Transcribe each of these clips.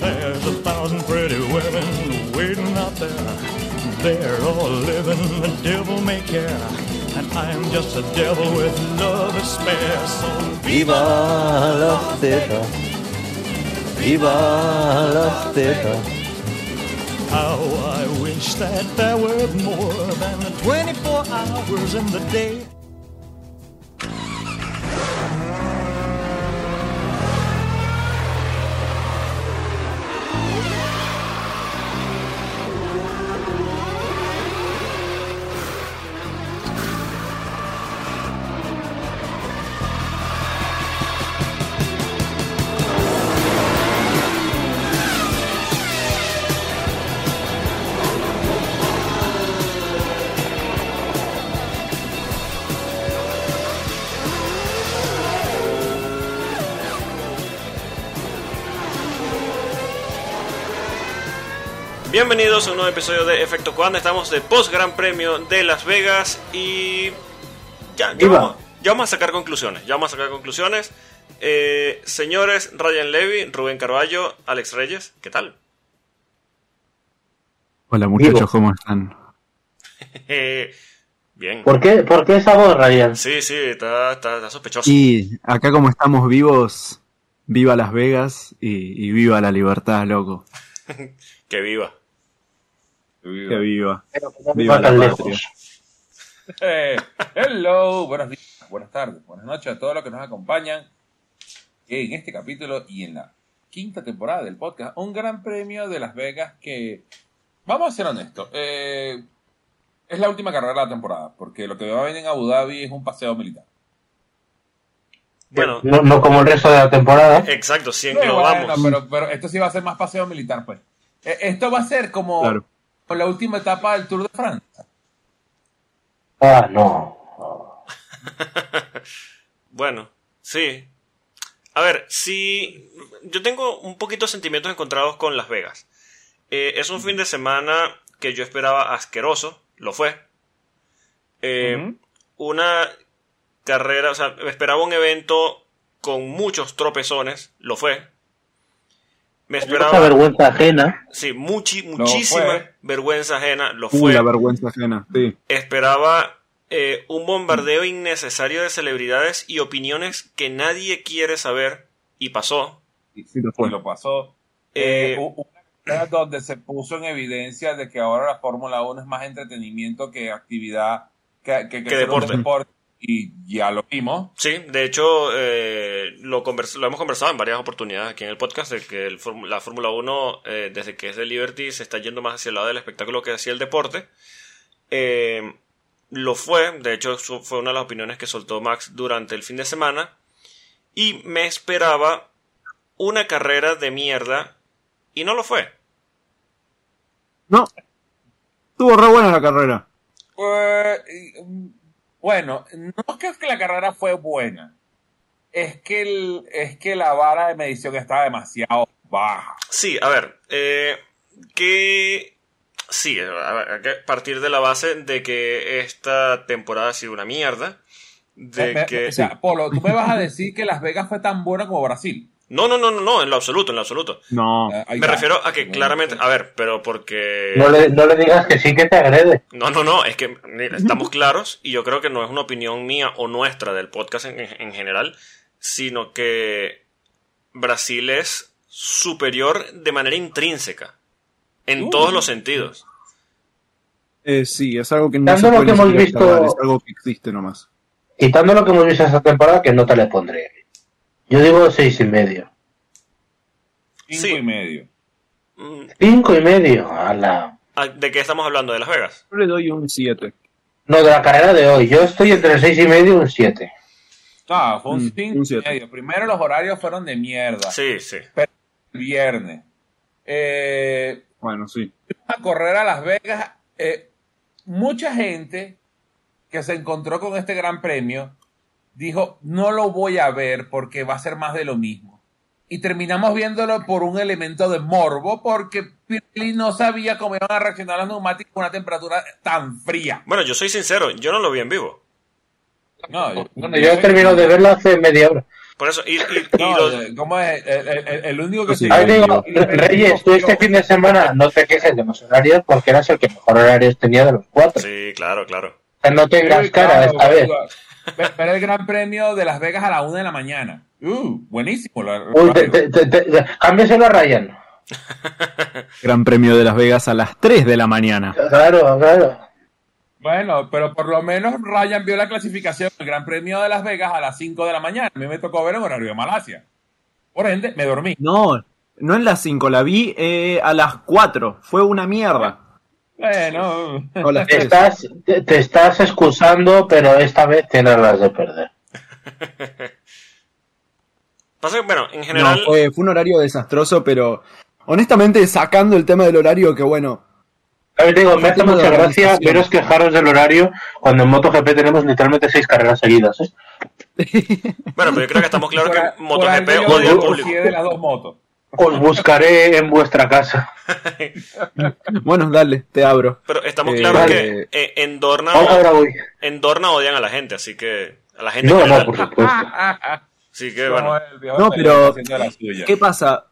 There's a thousand pretty women waiting out there. They're all living the devil may care. And I'm just a devil with love to spare. So Viva la Z. Viva la Z. how I wish that there were more than 24 hours in the day. Bienvenidos a un nuevo episodio de Efecto Cuando estamos de post Gran Premio de Las Vegas y ya, ya, Viva. vamos, ya vamos a sacar conclusiones. Ya vamos a sacar conclusiones. Eh, señores Ryan Levy, Rubén Carballo, Alex Reyes, ¿qué tal? Hola muchachos, Vivo. ¿cómo están? Bien. ¿Por qué, ¿Por qué esa voz, Ryan? Sí, sí, está, está- está sospechoso. Y acá como estamos vivos, viva Las Vegas y, y viva la libertad, loco. Que viva. Que viva. No Viva va la lejos. Eh, hello, buenos días, buenas tardes, buenas noches a todos los que nos acompañan en este capítulo y en la quinta temporada del podcast, un gran premio de Las Vegas que, vamos a ser honestos, eh, es la última carrera de la temporada, porque lo que va a venir en Abu Dhabi es un paseo militar. Bueno, No, no como el resto de la temporada. exacto, si englobamos. bueno, pero, pero esto sí va a ser más paseo militar, pues. Eh, esto va a ser como, Claro. Como la última etapa del Tour de Francia. Ah, no. Bueno, sí. A ver, si yo tengo un poquito de sentimientos encontrados con Las Vegas. Eh, es un fin de semana que yo esperaba asqueroso, lo fue. Eh. Una carrera, o sea, esperaba un evento con muchos tropezones, lo fue. Me Mucha esperaba, vergüenza ajena. sí, muchi- muchísima fue. vergüenza ajena, lo fue la vergüenza ajena, sí. esperaba eh, un bombardeo innecesario de celebridades y opiniones que nadie quiere saber y pasó. Sí, lo y fue. lo pasó. Eh, Eh, donde se puso en evidencia de que ahora la Fórmula 1 es más entretenimiento que actividad, que, que, que Que deporte. deporte. Y ya lo vimos. Sí, de hecho eh, lo, convers- lo hemos conversado en varias oportunidades aquí en el podcast de que el la Fórmula 1 eh, desde que es de Liberty se está yendo más hacia el lado del espectáculo que hacia el deporte. Eh, lo fue, de hecho eso fue una de las opiniones que soltó Max durante el fin de semana y me esperaba una carrera de mierda y no lo fue. No. Estuvo re buena la carrera. Eh, mm, bueno, no es que la carrera fue buena. Es que, el, es que la vara de medición está demasiado baja. Sí, a ver, eh, que sí, a ver, hay que partir de la base de que esta temporada ha sido una mierda. De Eh, me- que... o sea, Polo, tú me vas a decir que Las Vegas fue tan buena como Brasil. No, no, no, no, no, en lo absoluto, en lo absoluto. No. Ahí Me refiero a que Bueno, claramente, a ver, pero porque... No le, no le digas que sí que te agrede. No, no, no, es que mira, estamos claros y yo creo que no es una opinión mía o nuestra del podcast en, en general, sino que Brasil es superior de manera intrínseca, en Uh. todos los sentidos. Eh, sí, es algo que no Tanto se lo puede que ni hemos visto- acabar, es algo que existe nomás. Quitando lo que hemos visto esta temporada, que no te le pondré. Yo digo seis y medio. Cinco Sí. y medio. Mm, Cinco y medio. Ala. ah, ¿De qué estamos hablando? ¿De Las Vegas? Yo le doy un 7. No, de la carrera de hoy. Yo estoy entre seis y medio y un siete. Ah, fue un Mm, cinco un y medio. Primero los horarios fueron de mierda. Sí, sí. El viernes. Eh, Bueno, sí. a correr a Las Vegas. eh, mucha gente que se encontró con este gran premio dijo, no lo voy a ver porque va a ser más de lo mismo. Y terminamos viéndolo por un elemento de morbo porque Pirelli no sabía cómo iban a reaccionar los neumáticos con una temperatura tan fría. Bueno, yo soy sincero, yo no lo vi en vivo. No, yo, Bueno, yo he terminado de verlo hace media hora. Por eso, y, y- y No, los- eh, ¿cómo es? El, el- el- el único que Sí. sí- Ahí digo, Reyes, tú este fin de semana no te quejes de los horarios porque eras el que mejor horarios tenía de los cuatro. sí, claro, claro. O sea, no te cara esta vez. Ve- Ver el Gran Premio de Las Vegas a la una de la mañana. Uh, buenísimo. lo- Uy, te, te, te, te- cámbiaselo a Ryan. Gran Premio de Las Vegas a las 3 de la mañana. Claro, claro. Bueno, pero por lo menos Ryan vio la clasificación del Gran Premio de Las Vegas a las 5 de la mañana. A mí me tocó ver en horario de Malasia. Por ende, me dormí. No, no en las 5, la vi eh, a las 4. Fue una mierda. Bueno, O las Te 3. estás, te, te estás excusando, pero esta vez tienes las de perder. Pasa que, bueno, en No, general, fue, fue un horario desastroso, pero honestamente, sacando el tema del horario, que bueno, A ver, digo, me hace mucha gracia veros quejaros del horario cuando en MotoGP tenemos literalmente seis carreras seguidas. ¿eh? bueno, pero yo creo que estamos claros por, que MotoGP odia al público. de las dos motos. Os buscaré en vuestra casa. bueno, dale, te abro. Pero estamos Eh, claros que eh, en Dorna, Ahora, ahora voy. en Dorna odian a la gente, así que a la gente en No, no, por supuesto. Así que, bueno, No, pero. ¿qué pasa?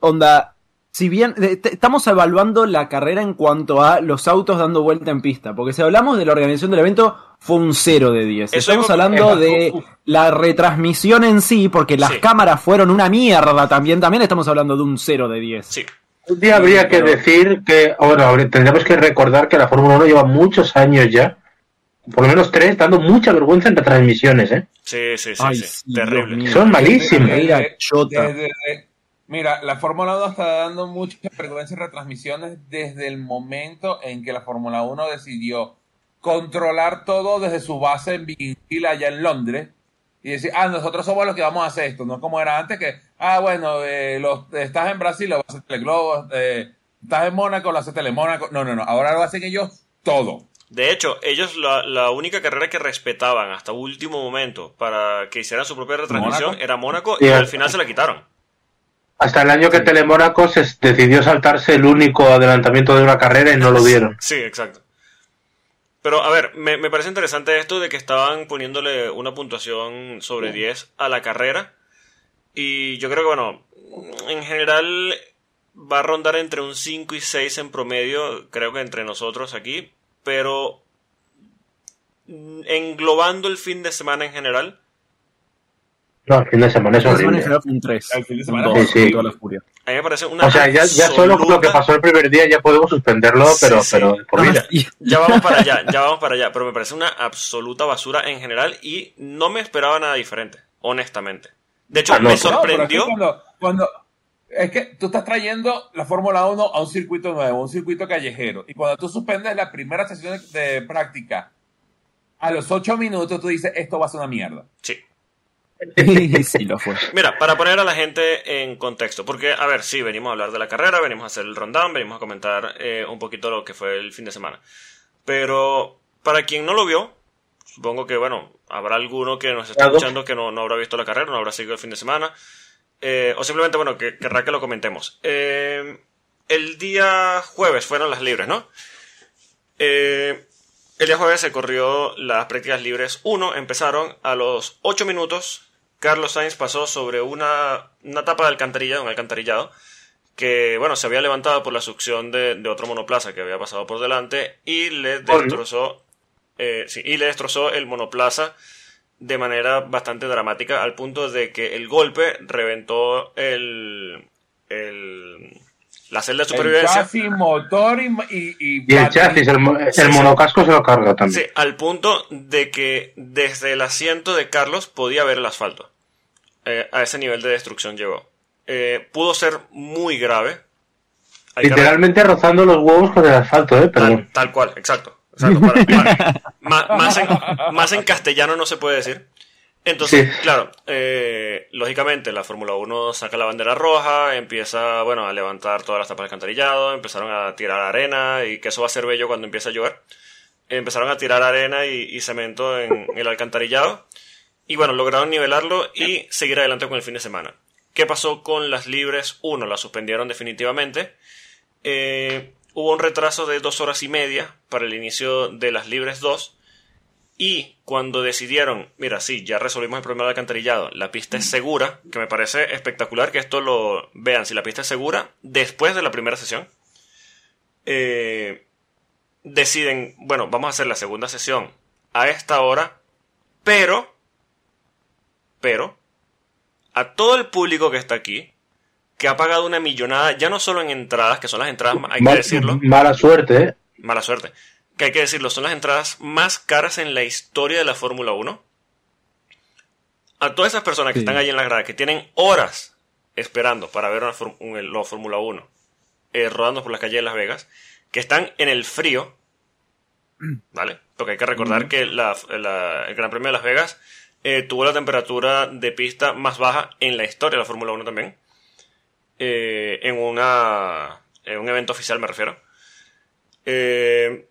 Onda, si bien eh, estamos evaluando la carrera en cuanto a los autos dando vuelta en pista, porque si hablamos de la organización del evento, fue un 0 de 10. Eso Estamos es- hablando es- de la retransmisión en sí, porque las Sí. cámaras fueron una mierda también, también estamos hablando de un 0 de 10. sí. Un día habría que decir que, bueno, habría- tendríamos que recordar que la Fórmula 1 lleva muchos años ya, por lo menos tres, dando mucha vergüenza en retransmisiones, ¿eh? Sí, sí, sí, Ay, sí. sí, Terrible. Mío. Son chota. desde- mira, la Fórmula 1 está dando mucha vergüenza en retransmisiones desde el momento en que la Fórmula 1 decidió controlar todo desde su base en Vigil allá en Londres y decir, ah, nosotros somos los que vamos a hacer esto, no como era antes que, ah, bueno, eh, los, estás en Brasil, lo vas a hacer Teleglobo, eh, estás en Mónaco, lo hace Telemónaco, no, no, no, ahora lo hacen ellos todo. De hecho, ellos la, la única carrera que respetaban hasta último momento para que hicieran su propia retransmisión ¿Mónaco? era Mónaco y al final se la quitaron. Hasta el año que Telemónaco se decidió saltarse el único adelantamiento de una carrera y no lo dieron. Sí, exacto. Pero a ver, me, me parece interesante esto de que estaban poniéndole una puntuación sobre 10 a la carrera. Y yo creo que, bueno, en general va a rondar entre un 5 y 6 en promedio, creo que entre nosotros aquí. Pero englobando el fin de semana en general, No, el fin de semana es horrible. un 3. El fin de semana con horrible. toda la furia. a mí me parece una O sea, ya, ya solo con lo que absoluta- pasó el primer día ya podemos suspenderlo, Sí, pero, sí. pero por vida. Ya vamos para allá, ya vamos para allá. Pero me parece una absoluta basura en general y no me esperaba nada diferente, honestamente. De hecho, Ah, no, me. No, sorprendió. cuando, cuando- es que tú estás trayendo la Fórmula 1 a un circuito nuevo, un circuito callejero. Y cuando tú suspendes la primera sesión de, de práctica, a los 8 minutos tú dices, esto va a ser una mierda. Sí. sí, lo fue. Mira, para poner a la gente en contexto, porque, a ver, sí, venimos a hablar de la carrera, venimos a hacer el rundown, venimos a comentar eh, un poquito lo que fue el fin de semana. Pero, para quien no lo vio, supongo que, bueno, habrá alguno que nos está escuchando que no, no habrá visto la carrera, no habrá seguido el fin de semana, eh, o simplemente, bueno, que querrá que lo comentemos. Eh, el día jueves fueron las libres, ¿no? Eh, el día jueves se corrió las prácticas libres 1, empezaron a los 8 minutos. Carlos Sainz pasó sobre una, una tapa de alcantarilla, un alcantarillado, que bueno, se había levantado por la succión de, de otro monoplaza que había pasado por delante y le destrozó, eh, sí, y le destrozó el monoplaza de manera bastante dramática, al punto de que el golpe reventó el, el- la celda de El supervivencia. chasis, motor y... y, y Y el chasis, el, mo- el Sí, sí. monocasco se lo carga también. Sí, al punto de que desde el asiento de Carlos podía ver el asfalto. Eh, a ese nivel de destrucción llegó. Eh, pudo ser muy grave. Hay que Literalmente rozando los huevos con el asfalto, ¿eh? Tal, Perdón. tal cual, exacto. exacto, para- para- ma- más, en, más en castellano no se puede decir. Entonces, Sí. claro, eh, lógicamente la Fórmula 1 saca la bandera roja, empieza, bueno, a levantar todas las tapas de alcantarillado, empezaron a tirar arena y que eso va a ser bello cuando empiece a llover. Empezaron a tirar arena y, y cemento en el alcantarillado y bueno, lograron nivelarlo y seguir adelante con el fin de semana. ¿Qué pasó con las libres 1? Las suspendieron definitivamente. Eh, hubo un retraso de dos horas y media para el inicio de las libres 2 Y cuando decidieron, mira, sí, ya resolvimos el problema del alcantarillado, la pista es segura, que me parece espectacular que esto lo vean, si la pista es segura, después de la primera sesión, eh, deciden, bueno, vamos a hacer la segunda sesión a esta hora, pero, pero, a todo el público que está aquí, que ha pagado una millonada, ya no solo en entradas, que son las entradas, hay que decirlo, Mala suerte, ¿eh? mala suerte, que hay que decirlo, son las entradas más caras en la historia de la Fórmula 1. A todas esas personas que Sí. están ahí en la grada, que tienen horas esperando para ver un- la Fórmula 1 eh, rodando por las calles de Las Vegas, que están en el frío, ¿vale? Porque hay que recordar que la- la- el Gran Premio de Las Vegas eh, tuvo la temperatura de pista más baja en la historia de la Fórmula 1 también. Eh, en, una, en un evento oficial me refiero. Eh,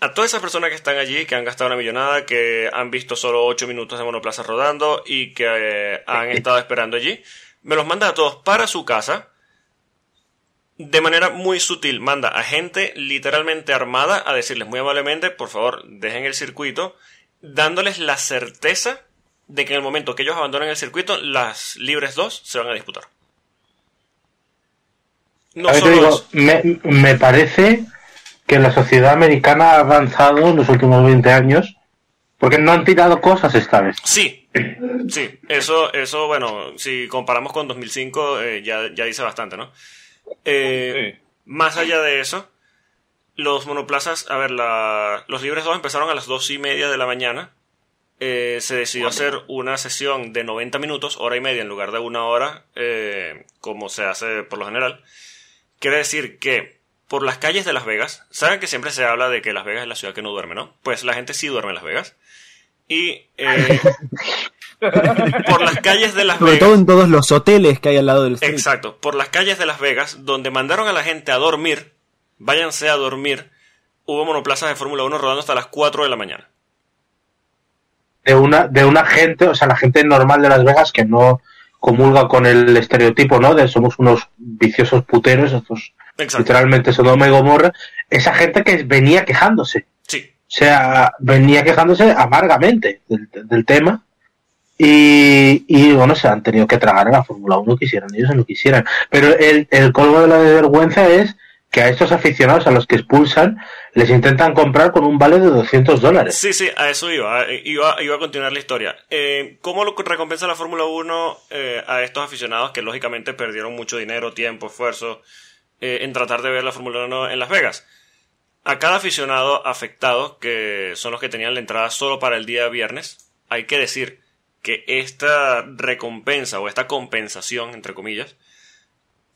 a todas esas personas que están allí, que han gastado una millonada, que han visto solo 8 minutos de monoplaza rodando y que eh, han estado esperando allí, me los manda a todos para su casa. De manera muy sutil, manda a gente literalmente armada a decirles muy amablemente, por favor, dejen el circuito, dándoles la certeza de que en el momento que ellos abandonen el circuito, las libres 2 se van a disputar. No A ver, solo digo, eso. me, me parece que la sociedad americana ha avanzado en los últimos 20 años porque no han tirado cosas esta vez. Sí, sí, eso, eso, bueno, si comparamos con 2005, eh, ya, ya dice bastante, ¿no? Eh, Sí. Más allá de eso, los monoplazas, a ver, la- los libres 2 empezaron a las 2 y media de la mañana. Eh, se decidió hacer una sesión de 90 minutos, hora y media, en lugar de una hora, eh, como se hace por lo general. Quiere decir que por las calles de Las Vegas, saben que siempre se habla de que Las Vegas es la ciudad que no duerme, ¿no? Pues la gente sí duerme en Las Vegas. Y eh, por las calles de Las Sobre Vegas. todo en todos los hoteles que hay al lado del street. Exacto, por las calles de Las Vegas, donde mandaron a la gente a dormir, váyanse a dormir, hubo monoplazas de Fórmula 1 rodando hasta las 4 de la mañana. De una, de una gente, o sea, la gente normal de Las Vegas que no comulga con el estereotipo, ¿no? De somos unos viciosos puteros, estos Exacto. literalmente Sodoma y Gomorra. Esa gente que venía quejándose. Sí, O sea, venía quejándose amargamente del, del tema. Y, y, bueno, se han tenido que tragar a la Fórmula 1, quisieran ellos o no quisieran. Pero el, el colmo de la vergüenza es que a estos aficionados a los que expulsan les intentan comprar con un vale de 200 dólares. sí, sí, a eso iba, eh, iba, iba a continuar la historia. Eh, ¿Cómo lo recompensa la Fórmula 1 eh, a estos aficionados que lógicamente perdieron mucho dinero, tiempo, esfuerzo eh, en tratar de ver la Fórmula 1 en Las Vegas? A cada aficionado afectado, que son los que tenían la entrada solo para el día viernes, hay que decir que esta recompensa o esta compensación, entre comillas,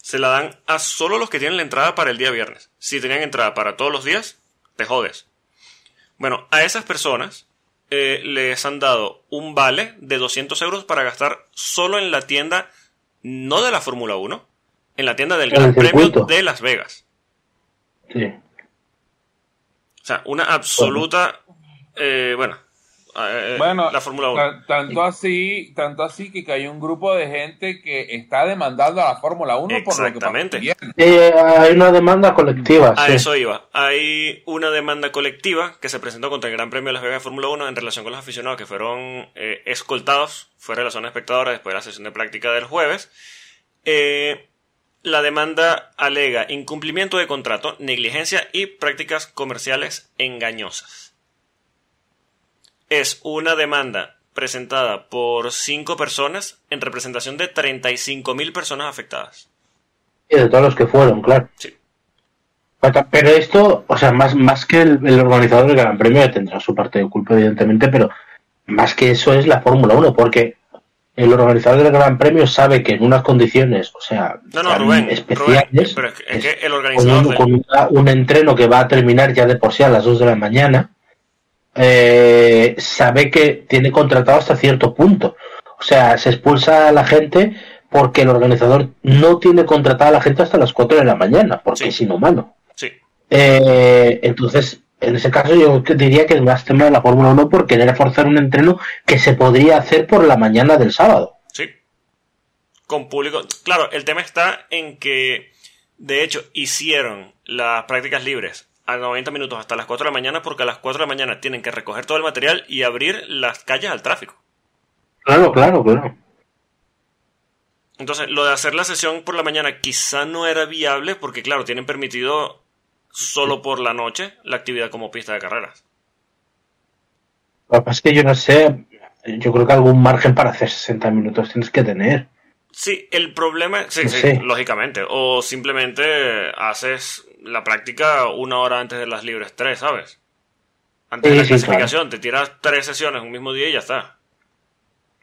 se la dan a solo los que tienen la entrada para el día viernes. Si tenían entrada para todos los días, te jodes. Bueno, a esas personas eh, les han dado un vale de 200 euros para gastar solo en la tienda, no de la Fórmula 1, en la tienda del Gran Premio de Las Vegas. Sí. O sea, una absoluta. eh, bueno, eh, Bueno, la Fórmula 1. tan- tanto así, tanto así que hay un grupo de gente que está demandando a la Fórmula 1 por lo que. Eh, hay una demanda colectiva. A sí. eso iba. Hay una demanda colectiva que se presentó contra el Gran Premio de Las Vegas de Fórmula 1 en relación con los aficionados que fueron eh, escoltados fuera de la zona espectadora después de la sesión de práctica del jueves. Eh, la demanda alega incumplimiento de contrato, negligencia y prácticas comerciales engañosas. Es una demanda presentada por cinco personas en representación de 35.000 personas afectadas. Y de todos los que fueron, claro. Sí. Pero esto, o sea, más, más que el, el organizador del Gran Premio, tendrá su parte de culpa, evidentemente, pero más que eso es la Fórmula 1, porque el organizador del Gran Premio sabe que en unas condiciones, o sea, No, no, tan Rubén, especiales, Rubén, pero es que, es que el con, organizador un, con una- un entreno que va a terminar ya de por sí a las 2 de la mañana, eh, sabe que tiene contratado hasta cierto punto. O sea, se expulsa a la gente porque el organizador no tiene contratada a la gente hasta las 4 de la mañana, porque Sí. es inhumano. Sí, Eh, entonces, en ese caso yo diría que es más tema de la Fórmula 1 por querer forzar un entreno que se podría hacer por la mañana del sábado. sí. Con público. Claro, el tema está en que, de hecho, hicieron las prácticas libres a 90 minutos hasta las 4 de la mañana porque a las 4 de la mañana tienen que recoger todo el material y abrir las calles al tráfico. Claro, claro, claro. Entonces, lo de hacer la sesión por la mañana quizá no era viable porque, claro, tienen permitido solo por la noche la actividad como pista de carreras. Lo que pasa es que yo no sé, yo creo que algún margen para hacer 60 minutos tienes que tener. Sí, el problema, sí, sí, Sí. lógicamente. O simplemente haces la práctica una hora antes de las libres 3, ¿sabes? Antes de la sí, clasificación, te tiras tres sesiones un mismo día y ya está.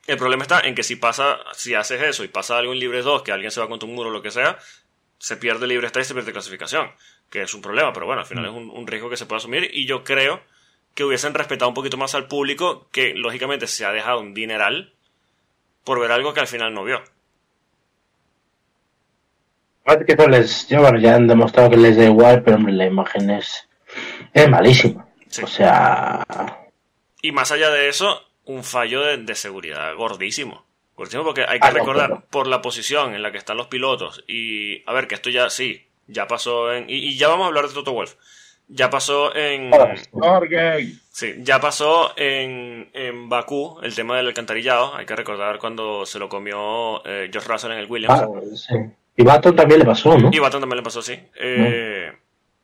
El problema está en que si pasa, si haces eso y pasa algo en libres 2, que alguien se va contra un muro o lo que sea, se pierde libres 3 y se pierde clasificación. Que es un problema, pero bueno, al final es un, un riesgo que se puede asumir. Y yo creo que hubiesen respetado un poquito más al público, que lógicamente se ha dejado un dineral por ver algo que al final no vio. Parece que eso les, ya, bueno, ya han demostrado que les da igual, pero hombre, la imagen es, es malísima. Sí. O sea, Y más allá de eso, un fallo de, de seguridad gordísimo. Gordísimo porque hay que Ah, no, recordar por la posición en la que están los pilotos. Y a ver, que esto ya sí, ya pasó en. Y, y ya vamos a hablar de Toto Wolf. Ya pasó en. Sí, ya pasó en, en Bakú el tema del alcantarillado. Hay que recordar cuando se lo comió eh, George Russell en el Williams. ah, sí. Y Baton también le pasó, ¿no? Y Baton también le pasó así. Eh,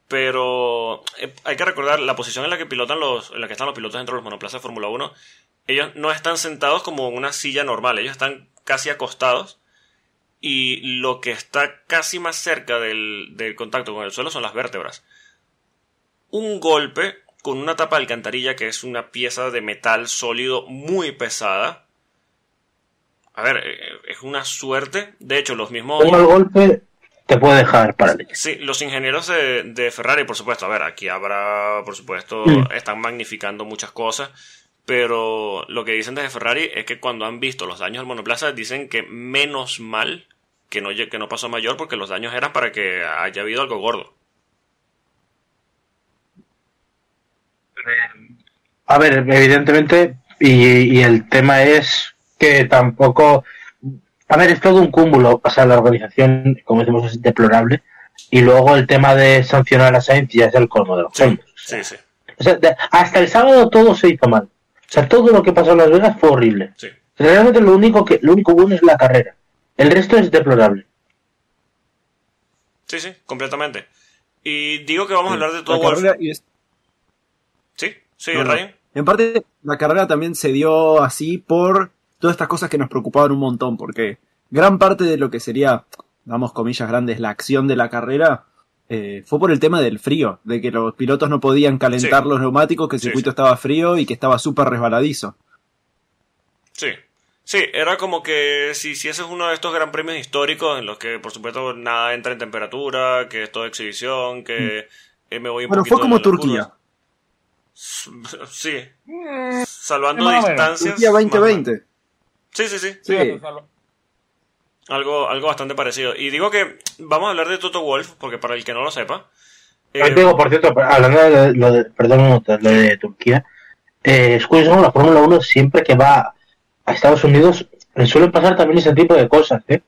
Pero eh, hay que recordar la posición en la que pilotan los, en la que están los pilotos dentro de los monoplazas de Fórmula 1. Ellos no están sentados como en una silla normal, ellos están casi acostados. Y lo que está casi más cerca del, del contacto con el suelo son las vértebras. Un golpe con una tapa de alcantarilla que es una pieza de metal sólido muy pesada. A ver, eh, es una suerte. De hecho, los mismos... Un mal golpe te puede dejar paralítico. Sí, los ingenieros de, de Ferrari, por supuesto, a ver, aquí habrá, por supuesto, Mm. están magnificando muchas cosas, pero lo que dicen desde Ferrari es que cuando han visto los daños del monoplaza, dicen que menos mal que no, que no pasó mayor porque los daños eran para que haya habido algo gordo. A ver, evidentemente, y, y el tema es que tampoco. A ver, es todo un cúmulo. O sea, la organización, como decimos, es deplorable. Y luego el tema de sancionar a Sainz ya es el colmo de los Sí, colmos. sí, sí. O sea, de- hasta el sábado todo se hizo mal. O sea, todo lo que pasó en Las Vegas fue horrible. sí. Realmente lo único que lo único bueno es la carrera. El resto es deplorable. Sí, sí, completamente. Y digo que vamos a hablar de La todo carrera y es- Sí, sí, no. Ryan. En parte, la carrera también se dio así por todas estas cosas que nos preocupaban un montón, porque gran parte de lo que sería, damos comillas grandes, la acción de la carrera, eh, fue por el tema del frío, de que los pilotos no podían calentar Sí. los neumáticos, que el Sí, circuito sí. estaba frío y que estaba súper resbaladizo. Sí. Sí, era como que si, si ese es uno de estos gran premios históricos en los que, por supuesto, nada entra en temperatura, que es todo exhibición, que eh, me voy un Bueno, poquito fue como Turquía. curvas. Sí. Salvando más o menos. distancias. Turquía más o menos. 2020. Sí, sí, sí. Sí. Sí. Algo, algo bastante parecido. Y digo que vamos a hablar de Toto Wolf, porque para el que no lo sepa. eh, Ahí te digo, por cierto, hablando de lo de, perdón, lo de Turquía, eh, es curioso, la Fórmula 1 siempre que va a Estados Unidos le suelen pasar también ese tipo de cosas, ¿eh?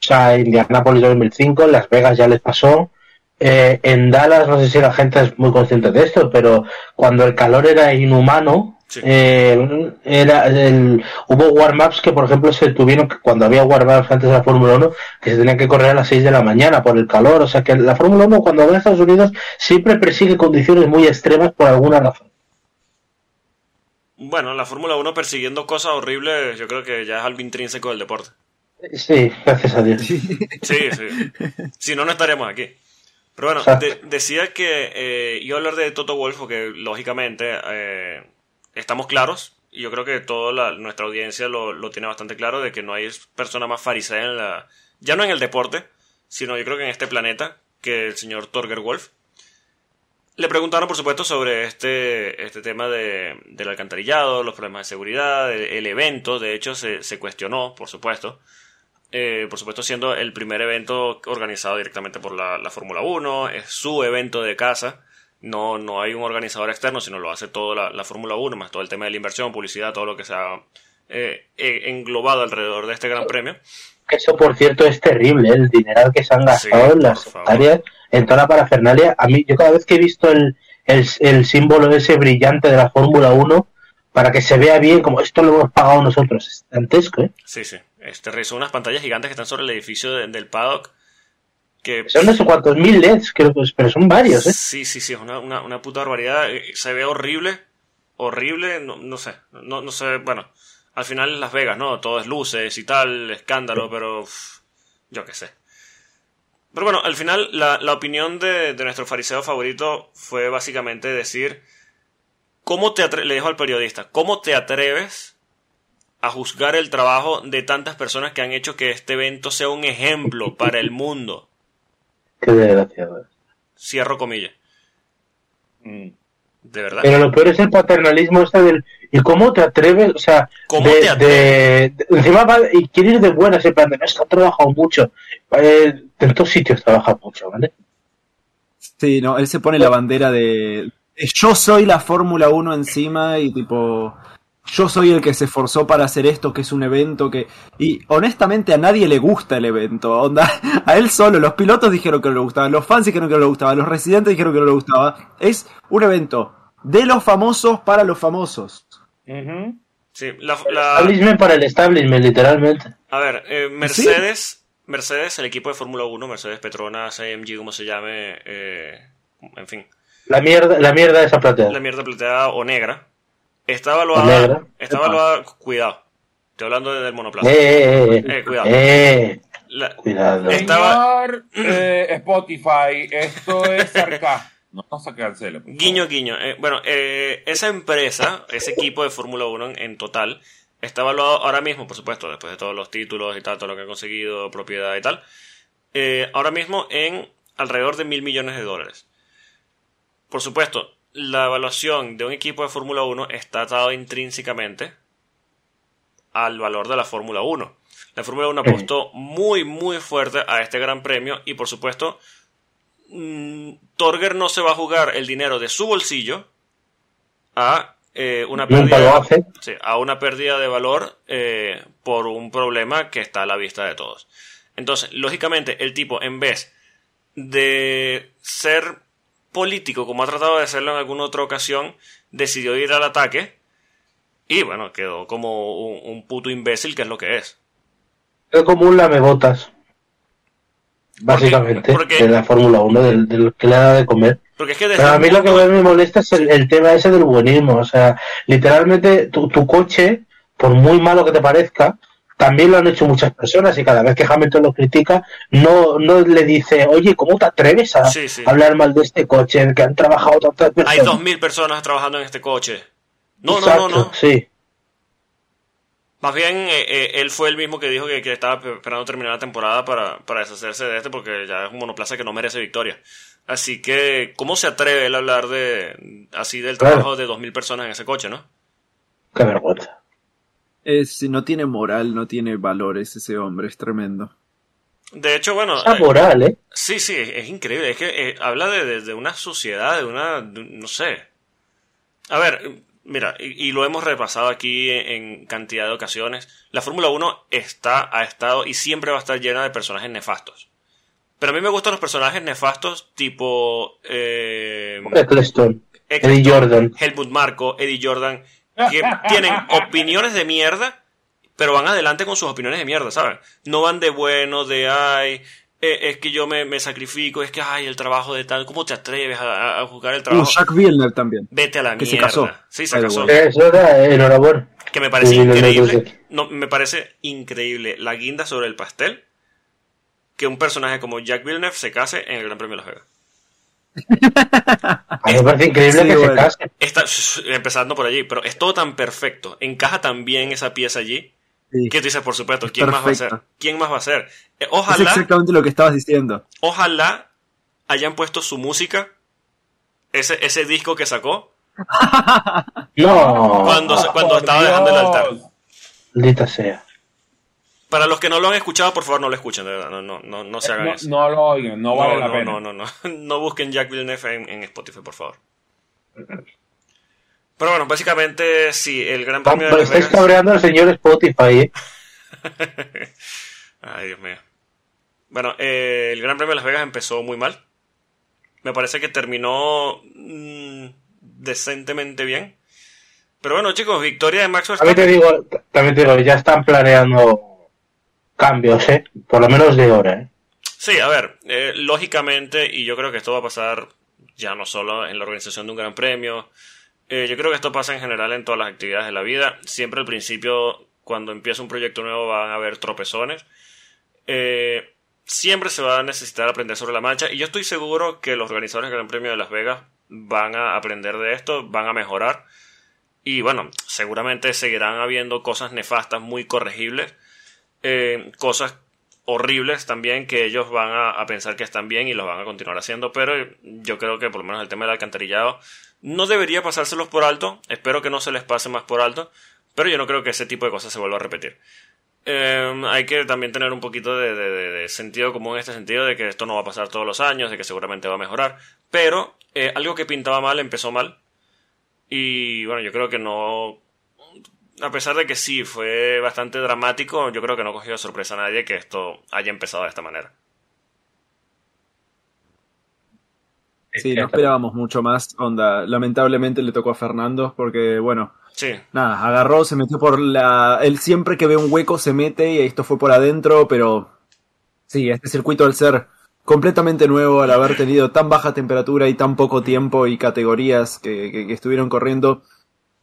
O sea, Indianapolis 2005, en Las Vegas ya les pasó, eh, en Dallas no sé si la gente es muy consciente de esto, pero cuando el calor era inhumano, Sí. eh, era el, hubo warm-ups que, por ejemplo, se tuvieron, que cuando había warm-ups antes de la Fórmula 1, que se tenían que correr a las 6 de la mañana por el calor. O sea que la Fórmula 1, cuando va a Estados Unidos, siempre persigue condiciones muy extremas por alguna razón. bueno, la Fórmula 1 persiguiendo cosas horribles, yo creo que ya es algo intrínseco del deporte. Sí, gracias a Dios. Sí, sí. si no, no estaríamos aquí. Pero bueno, de- decía que eh, iba a hablar de Toto Wolf porque, lógicamente, eh, estamos claros, y yo creo que toda la- nuestra audiencia lo, lo tiene bastante claro, de que no hay persona más farisea en la... Ya no en el deporte, sino yo creo que en este planeta, que el señor Torger Wolf. Le preguntaron, por supuesto, sobre este, este tema de, del alcantarillado, los problemas de seguridad, el, evento. De hecho, se, se cuestionó, por supuesto. Eh, por supuesto, siendo el primer evento organizado directamente por la, la Fórmula 1, es su evento de casa. No, no hay un organizador externo, sino lo hace toda la, la Fórmula 1, más todo el tema de la inversión, publicidad, todo lo que se ha eh, eh, englobado alrededor de este gran premio. Eso, por cierto, es terrible, ¿eh? el dinero que se han gastado Sí, en las hectáreas, en toda la parafernalia. A mí, yo cada vez que he visto el, el, el símbolo ese brillante de la Fórmula 1, para que se vea bien, como esto lo hemos pagado nosotros, es dantesco, ¿eh? Sí, sí. Este, son unas pantallas gigantes que están sobre el edificio de- del paddock. Que, Son no sé cuántos mil LEDs, creo que es, pero son varios, ¿eh? Sí, sí, sí, es una, una, una puta barbaridad. Eh, Se ve horrible, horrible, no, no sé, no, no sé, bueno, al final es Las Vegas, ¿no? Todo es luces y tal, escándalo, pero yo qué sé. Pero bueno, al final la, la opinión de, de nuestro fariseo favorito fue básicamente decir, ¿cómo te le dijo al periodista, ¿cómo te atreves a juzgar el trabajo de tantas personas que han hecho que este evento sea un ejemplo para el mundo? Qué desgraciado. Cierro comillas. Mm. De verdad. Pero lo peor es el paternalismo este del... ¿Y cómo te atreves? O sea, ¿Cómo de, te atreves? de- de- encima va, y quiere ir de buenas, en plan de, "No, es que ha trabajado mucho. Eh, en todos sitios trabaja mucho, ¿vale? Sí, no, él se pone la bandera de, de yo soy la Fórmula 1 encima y tipo, yo soy el que se esforzó para hacer esto, que es un evento que... Y honestamente a nadie le gusta el evento, onda, a él solo, los pilotos dijeron que no le gustaba, los fans dijeron que no le gustaba, los residentes dijeron que no le gustaba. Es un evento de los famosos para los famosos. Ujú. Sí, la, la- Establishment para el establishment, literalmente. a ver, eh, Mercedes, Mercedes, el equipo de Fórmula 1, Mercedes Petronas, AMG, como se llame, eh, en fin, La mierda, la mierda esa plateada. la mierda plateada o negra, está evaluada, negra. está evaluada, cuidado, estoy hablando del monoplaza. Eh, eh, eh, Eh, cuidado. eh, La- cuidado. Estaba- Señor eh, Spotify, esto es sarcasmo. No, no se favor. Guiño, guiño. Eh, bueno, eh, esa empresa, ese equipo de Fórmula 1 en, en total, está evaluado ahora mismo, por supuesto, después de todos los títulos y tal, todo lo que han conseguido, propiedad y tal, eh, ahora mismo en alrededor de mil millones de dólares. Por supuesto, la evaluación de un equipo de Fórmula 1 está atado intrínsecamente al valor de la Fórmula 1. La Fórmula 1 Sí. apostó muy, muy fuerte a este gran premio y, por supuesto, mm, Torger no se va a jugar el dinero de su bolsillo a eh, una Nunca pérdida lo hace. Sí, a una pérdida de valor eh, por un problema que está a la vista de todos. Entonces, lógicamente, el tipo, en vez de ser político, como ha tratado de hacerlo en alguna otra ocasión, decidió ir al ataque y, bueno, quedó como un, un puto imbécil, que es lo que es. Es como un lamebotas. Básicamente, porque- de la Fórmula 1, del, que le ha dado de comer. Porque es que desde Pero a mí lo que más me molesta es el, el tema ese del buenismo. O sea, literalmente tu, tu coche, por muy malo que te parezca, también lo han hecho muchas personas y cada vez que Hamilton lo critica, no, no le dice, oye, ¿cómo te atreves a Sí, sí. hablar mal de este coche en el que han trabajado tantas personas? Hay dos mil personas trabajando en este coche. No, no, Exacto, no, no. Sí. Más bien, eh, eh, él fue el mismo que dijo que, que estaba esperando terminar la temporada para, para deshacerse de este porque ya es un monoplaza que no merece victoria. Así que, ¿cómo se atreve él a hablar de así del Claro. trabajo de dos mil personas en ese coche, no? Qué vergüenza. Es, no tiene moral, no tiene valores ese hombre, es tremendo. De hecho, bueno, Esa eh, moral, ¿eh? sí, sí, es, es increíble. Es que eh, habla de, de- de una sociedad, de una, de no sé. A ver, mira, y, y lo hemos repasado aquí en, en cantidad de ocasiones. La Fórmula 1 está, ha estado y siempre va a estar llena de personajes nefastos. Pero a mí me gustan los personajes nefastos tipo eh, Eccleston, Eccleston, Eddie Jordan. Helmut Marko, Eddie Jordan, que tienen opiniones de mierda, pero van adelante con sus opiniones de mierda, ¿sabes? No van de bueno, de ay, eh, es que yo me, me sacrifico, es que ay, el trabajo de tal, ¿cómo te atreves a, a juzgar el Uh, trabajo? Jack Villeneuve también. Vete a la que se mierda. casó. Sí, se casó. Eso era, enhorabuena. Que me parece Sí, increíble. No, me parece increíble la guinda sobre el pastel que un personaje como Jack Villeneuve se case en el Gran Premio de Las Vegas. A mí me parece increíble Sí, que se bueno. case. Está, empezando por allí, pero es todo tan perfecto. Encaja tan bien esa pieza allí. Sí. Que tú dices, por supuesto, Es ¿quién más va a ser? ¿Quién más va a ser? Eh, Es Ojalá, exactamente lo que estabas diciendo. ojalá hayan puesto su música, ese, ese disco que sacó, No, cuando, se- cuando estaba dejando el altar. Dios. maldita sea. Para los que no lo han escuchado, por favor, no lo escuchen, de verdad. No, no, no, no se hagan No, eso. no lo oigan, no vale la no, pena. no, no, no. No busquen Jack Villeneuve en, en Spotify, por favor. Pero bueno, básicamente, sí, el Gran Premio de Las Estáis Vegas. cabreando al señor Spotify, ¿eh? Ay, Dios mío. Bueno, eh, el Gran Premio de Las Vegas empezó muy mal. Me parece que terminó mm, decentemente bien. Pero bueno, chicos, victoria de Max También te Verstappen. digo, también te digo, ya están planeando cambios, ¿eh? Por lo menos de hora, ¿eh? Sí, a ver, eh, lógicamente, y yo creo que esto va a pasar ya no solo en la organización de un gran premio, yo creo que esto pasa en general en todas las actividades de la vida. Siempre al principio, cuando empieza un proyecto nuevo, van a haber tropezones. Siempre se va a necesitar aprender sobre la marcha, y yo estoy seguro que los organizadores del Gran Premio de Las Vegas van a aprender de esto, van a mejorar. Y bueno, seguramente seguirán habiendo cosas nefastas muy corregibles, eh, cosas horribles también que ellos van a, pensar que están bien y los van a continuar haciendo, pero yo creo que por lo menos el tema del alcantarillado no debería pasárselos por alto, espero que no se les pase más por alto, pero yo no creo que ese tipo de cosas se vuelva a repetir. Eh, hay que también tener un poquito de sentido común en este sentido de que esto no va a pasar todos los años, de que seguramente va a mejorar, pero eh, algo que pintaba mal empezó mal y bueno, yo creo que no a pesar de que sí fue bastante dramático, yo creo que no cogió de sorpresa a nadie que esto haya empezado de esta manera. Sí, no esperábamos mucho más. Onda, lamentablemente le tocó a Fernando porque, bueno, Sí, nada, agarró, se metió por la... Él siempre que ve un hueco se mete y esto fue por adentro, pero sí, este circuito al ser completamente nuevo, al haber tenido tan baja temperatura y tan poco tiempo y categorías que, que- que estuvieron corriendo,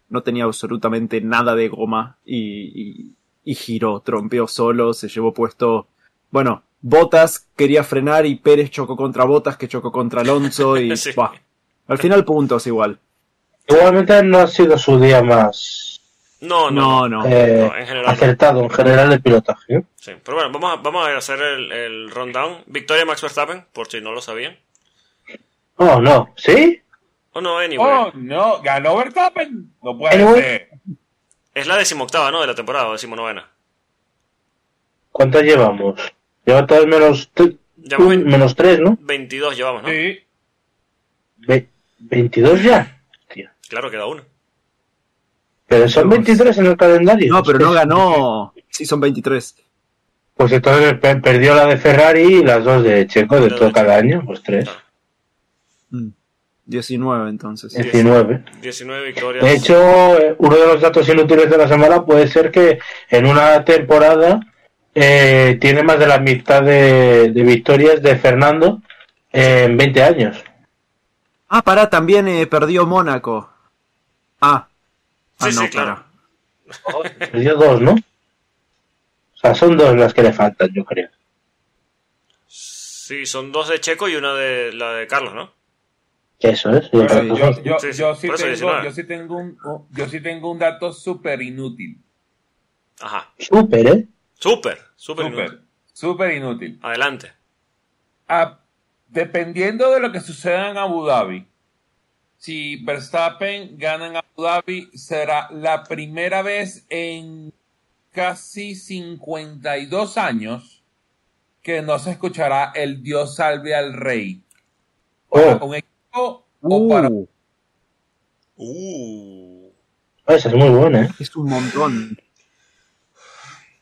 no tenía absolutamente nada de goma y, y, y giró, trompeó solo, se llevó puesto... Bueno, Botas quería frenar y Pérez chocó contra Botas que chocó contra Alonso y... Sí. al final puntos igual. Igualmente no ha sido su día más no, no, No, no. eh, no, en general no. acertado en general el pilotaje. ¿eh? sí. Pero bueno, vamos a, vamos a hacer el, el rundown. Victoria Max Verstappen, por si no lo sabían. Oh, no, ¿sí? O no, anyway. Oh, no, ganó Verstappen. No puede Anyway. ser. Es la decimoctava, ¿no? De la temporada, decimonovena. ¿Cuántas llevamos? Lleva todas menos, un- menos 3, ¿no? 22 llevamos, ¿no? Sí. Ve- ¿22 ya? Tío. Claro, queda uno. Pero son 23 en el calendario. No, pero no ganó. Sí, son 23. Pues entonces pe- perdió la de Ferrari y las dos de Checo de todo cada año, pues tres. Ah. Mm. 19 entonces. 19. 19 victorias. De hecho, eh, uno de los datos inútiles de la semana puede ser que en una temporada eh, tiene más de la mitad de, de victorias de Fernando en 20 años. Ah, pará, también eh, perdió Mónaco. Ah. Ah, Sí, no, sí, claro. Perdió dos, ¿no? O sea, son dos las que le faltan, yo creo. Sí, son dos de Checo y una de la de Carlos, ¿no? Eso es. yo sí. tengo, 19. yo sí tengo un, un- yo sí tengo un dato súper inútil. Ajá. Súper, ¿eh? Súper, súper. Súper, inútil. súper inútil. Adelante. Dependiendo de lo que suceda en Abu Dhabi, si Verstappen gana en Abu Dhabi, será la primera vez en casi 52 años que no se escuchará el Dios salve al rey. Para Oh, un equipo o para Uh, Uh. esa es muy buena, ¿eh? es un montón.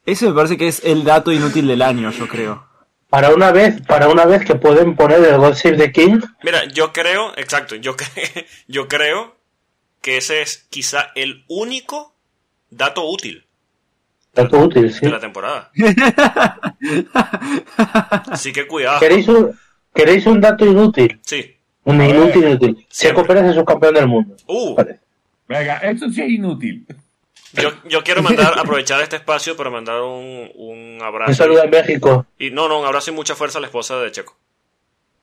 Ese me parece que es el dato inútil del año, yo creo. Para una vez, para una vez que pueden poner el God Save the King, Mira, yo creo, exacto, yo, cre- yo creo que ese es quizá el único dato útil dato útil, sí. de la temporada. Así que cuidado. ¿Queréis un, ¿Queréis un dato inútil? Sí. Un A ver. inútil, inútil. Checo Siempre. Pérez es subcampeón del mundo. Uh, Vale. Venga, esto sí es inútil. yo, yo quiero mandar, aprovechar este espacio para mandar un, un abrazo. Un saludo a México. Y no, no, un abrazo y mucha fuerza a la esposa de Checo.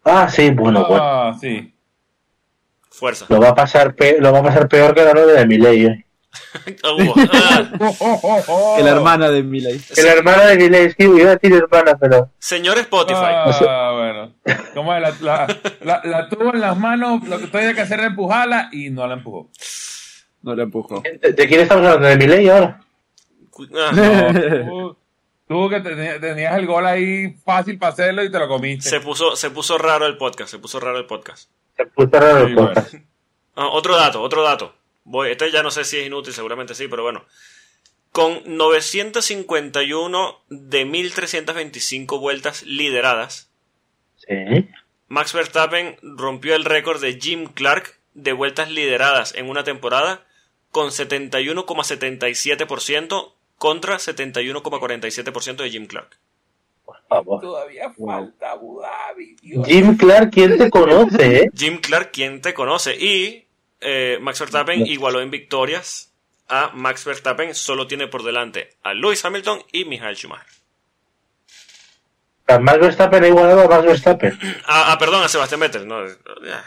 Ah, sí, bueno, bueno. Ah, sí. Fuerza. Lo va a pasar, pe- lo va a pasar peor que la novia de Milei. ¿eh? Uh, ah. Que la hermana de Miley. Que la hermana de Milei, es que iba a decir hermana, pero... señor Spotify. Ah, bueno. ¿Cómo es? La, la, la, la tuvo en las manos, lo que tenía que hacer era empujarla y no la empujó. No la empujó. ¿De, de quién estamos hablando? ¿De Milei ahora? Ah, Tú, tú que tenía- tenías el gol ahí fácil para hacerlo y te lo comiste. se, puso, se puso raro el podcast, se puso raro el podcast. Se puso raro el podcast. Ah, otro dato, otro dato. Voy, este ya no sé si es inútil, seguramente sí, pero bueno. Con 951 de 1325 vueltas lideradas, Max Verstappen rompió el récord de Jim Clark de vueltas lideradas en una temporada con 71,77% contra 71,47% de Jim Clark. Por favor. Todavía falta Abu Dhabi. Dios. Jim Clark, ¿quién te conoce, eh? Jim Clark, ¿quién te conoce? Y eh, Max Verstappen igualó en victorias a Max Verstappen, solo tiene por delante a Lewis Hamilton y Michael Schumacher. A Max Verstappen ha igualado a Max Verstappen. Ah, ah, perdón, a Sebastián Vettel. No, ya,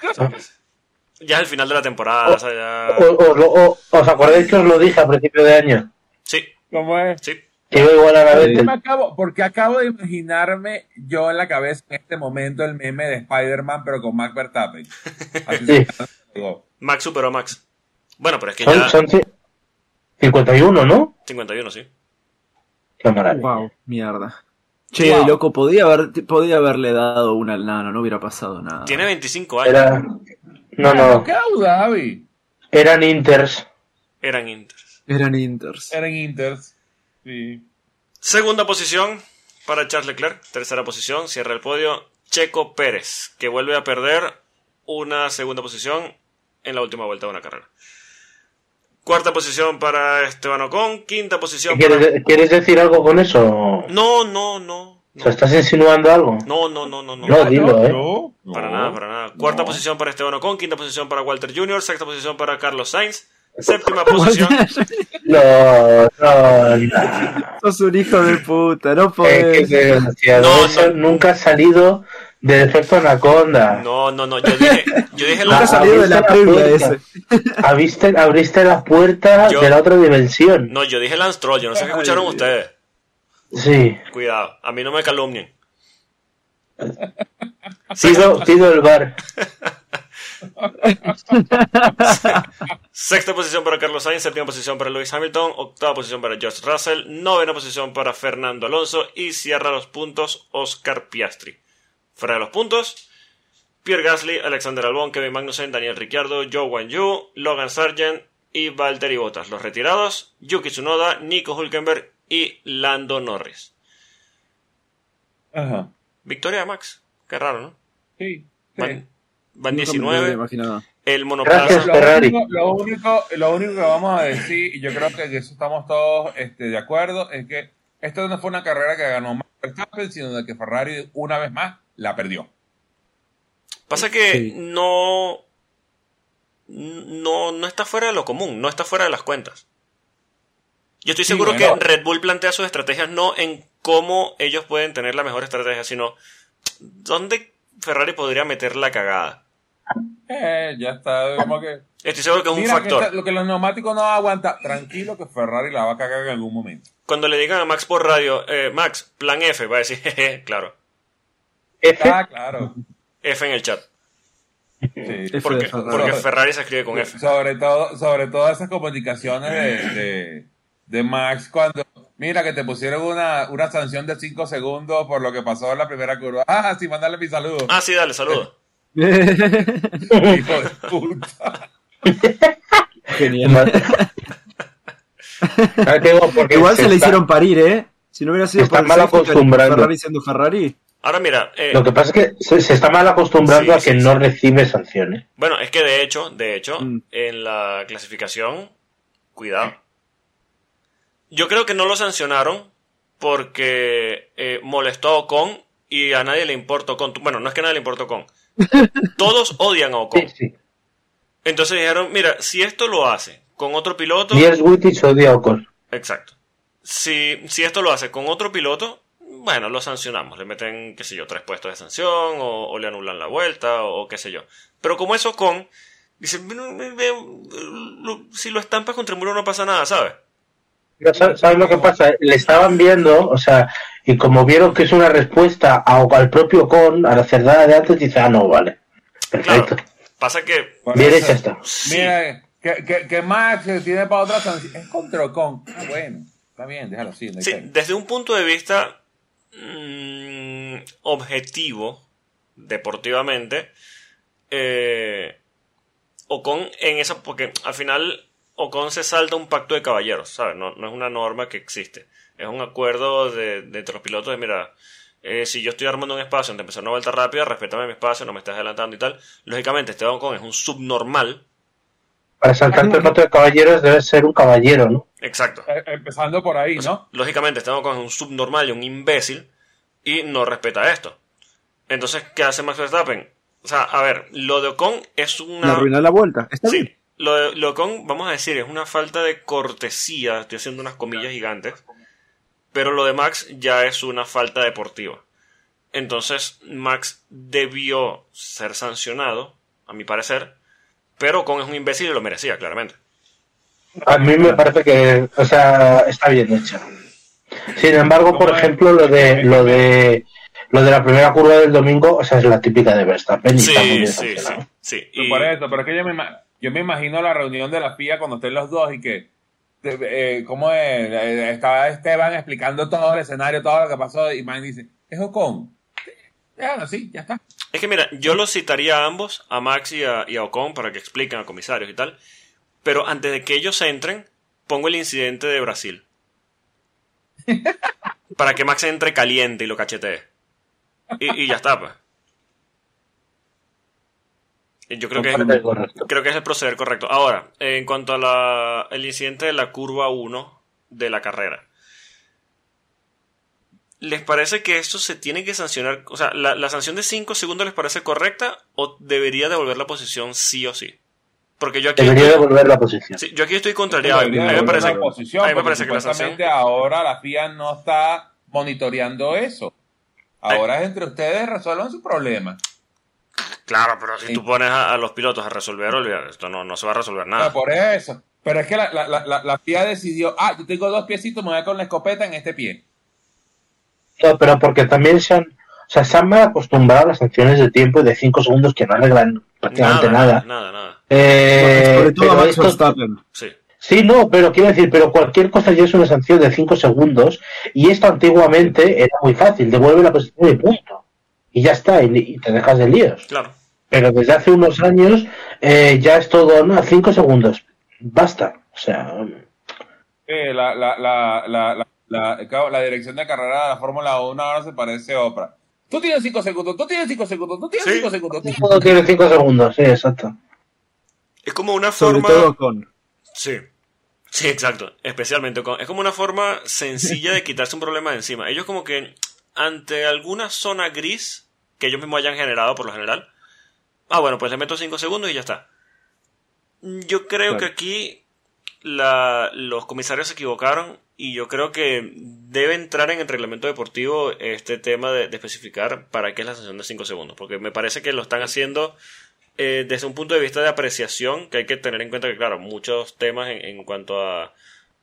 ya es el final de la temporada. o sea, ya- O- os lo- o- ¿Os acordáis que os lo dije a principio de año? Sí, ¿Cómo es? sí. Que iba a igualar a Yo Vettel. me acabo, porque acabo de imaginarme yo en la cabeza en este momento el meme de Spider-Man, pero con Max Verstappen. Así Sí. Max superó a Max. Bueno, pero es que Son, ya... son ci- 51, ¿no? 51, sí. Qué maravilla. Wow, mierda. Che, Wow. loco, podía, haber, podía haberle dado una al nano, no hubiera pasado nada. Tiene 25 años. Era... No, no. ¿Qué Abu Dhabi? Eran Inters. Eran Inters. Eran Inters. Eran Inters. Sí. Segunda posición para Charles Leclerc. Tercera posición, cierra el podio. Checo Pérez, que vuelve a perder una segunda posición en la última vuelta de una carrera. Cuarta posición para Esteban Ocon. Quinta posición para... ¿Quieres, ¿Quieres decir algo con eso? No, no, no. sea, ¿estás insinuando algo? No, no, no, no, no. No, dilo, ¿eh? No, Para no. nada, para nada. Cuarta No. posición para Esteban Ocon, quinta posición para Walter Jr., sexta posición para Carlos Sainz, séptima posición. No, no, no. Sos un hijo de puta, no Eh, podés. desgraciado. No, Eso no. nunca ha salido del efecto anaconda. No, no, no. Yo dije, yo dije Nunca la, ha salido de la abriste ese. Abriste, abriste la puerta Yo- de la otra dimensión. no, yo dije Lance Stroll. Yo no sé qué escucharon ustedes. Sí. Cuidado, a mí no me calumnien. Pido, pido el bar. Sexta posición para Carlos Sainz, séptima posición para Lewis Hamilton, octava posición para George Russell, novena posición para Fernando Alonso y cierra los puntos Oscar Piastri. Fuera de los puntos, Pierre Gasly, Alexander Albon, Kevin Magnussen, Daniel Ricciardo, Joe Wan Yu, Logan Sargent y Valtteri Bottas. Los retirados, Yuki Tsunoda, Nico Hulkenberg y Lando Norris. Ajá. Victoria de Max. Qué raro, ¿no? Sí. sí. Van, van Nunca me lo hubiera 19. imaginado. El monoplaza. Gracias. Lo Ferrari. único, lo, único, lo único que vamos a decir, y yo creo que eso estamos todos este, de acuerdo, es que esto no fue una carrera que ganó Max Verstappen, sino de que Ferrari una vez más la perdió. Pasa que Sí. no, no. No está fuera de lo común, no está fuera de las cuentas. Yo estoy Sí, seguro bueno. que Red Bull plantea sus estrategias no en cómo ellos pueden tener la mejor estrategia, sino dónde Ferrari podría meter la cagada. Eh, ya está, como que... Estoy seguro que es un Mira, que factor. lo que los neumáticos no aguantan, tranquilo que Ferrari la va a cagar en algún momento. Cuando le digan a Max por radio, eh, Max, plan F, va a decir, jeje, claro, F. Ah, claro. F en el chat. Sí. De Ferrari. porque Ferrari se escribe con F. Sobre todo, sobre todo esas comunicaciones de, de, de Max cuando, mira que te pusieron una, una sanción de 5 segundos por lo que pasó en la primera curva. Ah, sí, mandarle mi saludo. Ah, sí, dale, saludos. Hijo de puta. Genial. Ah, Igual se le hicieron parir, ¿eh? Si no hubiera sido está por el. Ferrari siendo Ferrari. Ahora mira, eh, Lo que pasa es que se, se está mal acostumbrando Sí, a que sí, no sí. recibe sanciones. Bueno, es que de hecho, de hecho, Mm. en la clasificación, cuidado. Yo creo que no lo sancionaron porque eh, molestó a Ocon y a nadie le importa Ocon. Bueno, no es que a nadie le importa Ocon. Todos odian a Ocon. Sí, sí. Entonces dijeron, mira, si esto lo hace con otro piloto... Niels Wittich odia a Ocon. Exacto. Si, si esto lo hace con otro piloto, bueno, lo sancionamos. Le meten, qué sé yo, tres puestos de sanción o, o le anulan la vuelta o, o qué sé yo. Pero como es Ocon, dicen, "Bueno, ve- ve, lo- si lo estampas contra el muro no pasa nada, ¿sabes? ¿sabes lo que pasa? Le estaban viendo, o sea, y como vieron que es una respuesta a- al propio Ocon, a la cerdada de antes, dice, ah, no, vale. Claro. Perfecto. Pasa que... Bien eso, hecha está. Sí, Mira, que, que, que Max se tiene para otra sanción. Es contra Ocon. Ah, bueno, está bien, déjalo así. no sí, desde un punto de vista mm, objetivo, deportivamente, eh, Ocon en esa... Porque al final Ocon se salta un pacto de caballeros, ¿sabes? No, no es una norma que existe. Es un acuerdo de, entre los pilotos de, mira, eh, si yo estoy armando un espacio donde empezar una vuelta rápida, respétame mi espacio, no me estás adelantando y tal. Lógicamente, Esteban Ocon es un subnormal. Para saltarte el pacto de caballeros debes ser un caballero, ¿no? Exacto. Eh, Empezando por ahí, ¿no? Lógicamente, Esteban Ocon es un subnormal y un imbécil y no respeta esto. Entonces, ¿qué hace Max Verstappen? O sea, a ver, lo de Ocon es Le una... arruina la vuelta. Está Sí, bien. lo de, lo de Ocon, vamos a decir, es una falta de cortesía, estoy haciendo unas comillas gigantes, pero lo de Max ya es una falta deportiva. Entonces, Max debió ser sancionado, a mi parecer, pero Ocon es un imbécil y lo merecía, claramente. A mí me parece que, o sea, está bien hecho. Sin embargo, por ejemplo, lo de lo de lo de la primera curva del domingo, o sea, es la típica de Verstappen y está muy Sí, bien sí, sí, sí. Y- Por eso, pero es que yo me, ima- yo me imagino la reunión de la FIA cuando estén los dos y que, eh, ¿cómo es? Eh, Estaba Esteban explicando todo el escenario, todo lo que pasó, y Man dice, es Ocon. Ya, sí, ya está. Es que mira, yo los citaría a ambos, a Max y a, y a Ocon, para que expliquen a comisarios y tal. Pero antes de que ellos entren, pongo el incidente de Brasil. para que Max entre caliente y lo cachetee. Y, y ya está, pues. Y Yo creo que, correcto. creo que es el proceder correcto. Ahora, en cuanto al incidente de la curva 1 de la carrera. ¿Les parece que esto se tiene que sancionar? O sea, ¿la, la sanción de 5 segundos les parece correcta o debería devolver la posición sí o sí? Porque yo aquí, Debería estoy, devolver la posición. sí, yo aquí estoy contrariado. A mí me parece, la posición, a mí me parece que la sanción... ahora la FIA no está monitoreando eso. Ahora es entre ustedes resuelvan su problema. Claro, pero si Sí. tú pones a, a los pilotos a resolver, olvídate, esto no, no se va a resolver nada. por eso. Pero es que la, la, la, la- la FIA decidió, ah, yo tengo dos piecitos, me voy con la escopeta en este pie. No, pero porque también se han, o sea, se han mal acostumbrado a las sanciones de tiempo de 5 segundos que no arreglan prácticamente nada. Nada, nada. Eh, Sobre todo Max esto- Verstappen. Sí. Sí, no, pero quiero decir, pero cualquier cosa ya es una sanción de 5 segundos y esto antiguamente era muy fácil, devuelve la posición y punto. Y ya está, y, y te dejas de líos. Claro. Pero desde hace unos años eh, ya es todo, no, 5 segundos, basta. O sea, Eh, la, la, la, la, la, dirección de carrera de la Fórmula 1 ahora se parece a Oprah. Tú tienes 5 segundos, tú tienes 5 segundos, tú tienes Sí. 5 segundos. tú- todo tiene 5 segundos, sí, exacto. Es como una Sobre forma... todo con. Sí. Sí, exacto. Especialmente con... Es como una forma sencilla de quitarse un problema de encima. Ellos como que ante alguna zona gris que ellos mismos hayan generado por lo general. Ah, bueno, pues le meto 5 segundos y ya está. Yo creo Claro. que aquí la- los comisarios se equivocaron y yo creo que debe entrar en el reglamento deportivo este tema de, especificar para qué es la sanción de 5 segundos. Porque me parece que lo están haciendo eh, desde un punto de vista de apreciación, que hay que tener en cuenta que, claro, muchos temas en, cuanto a,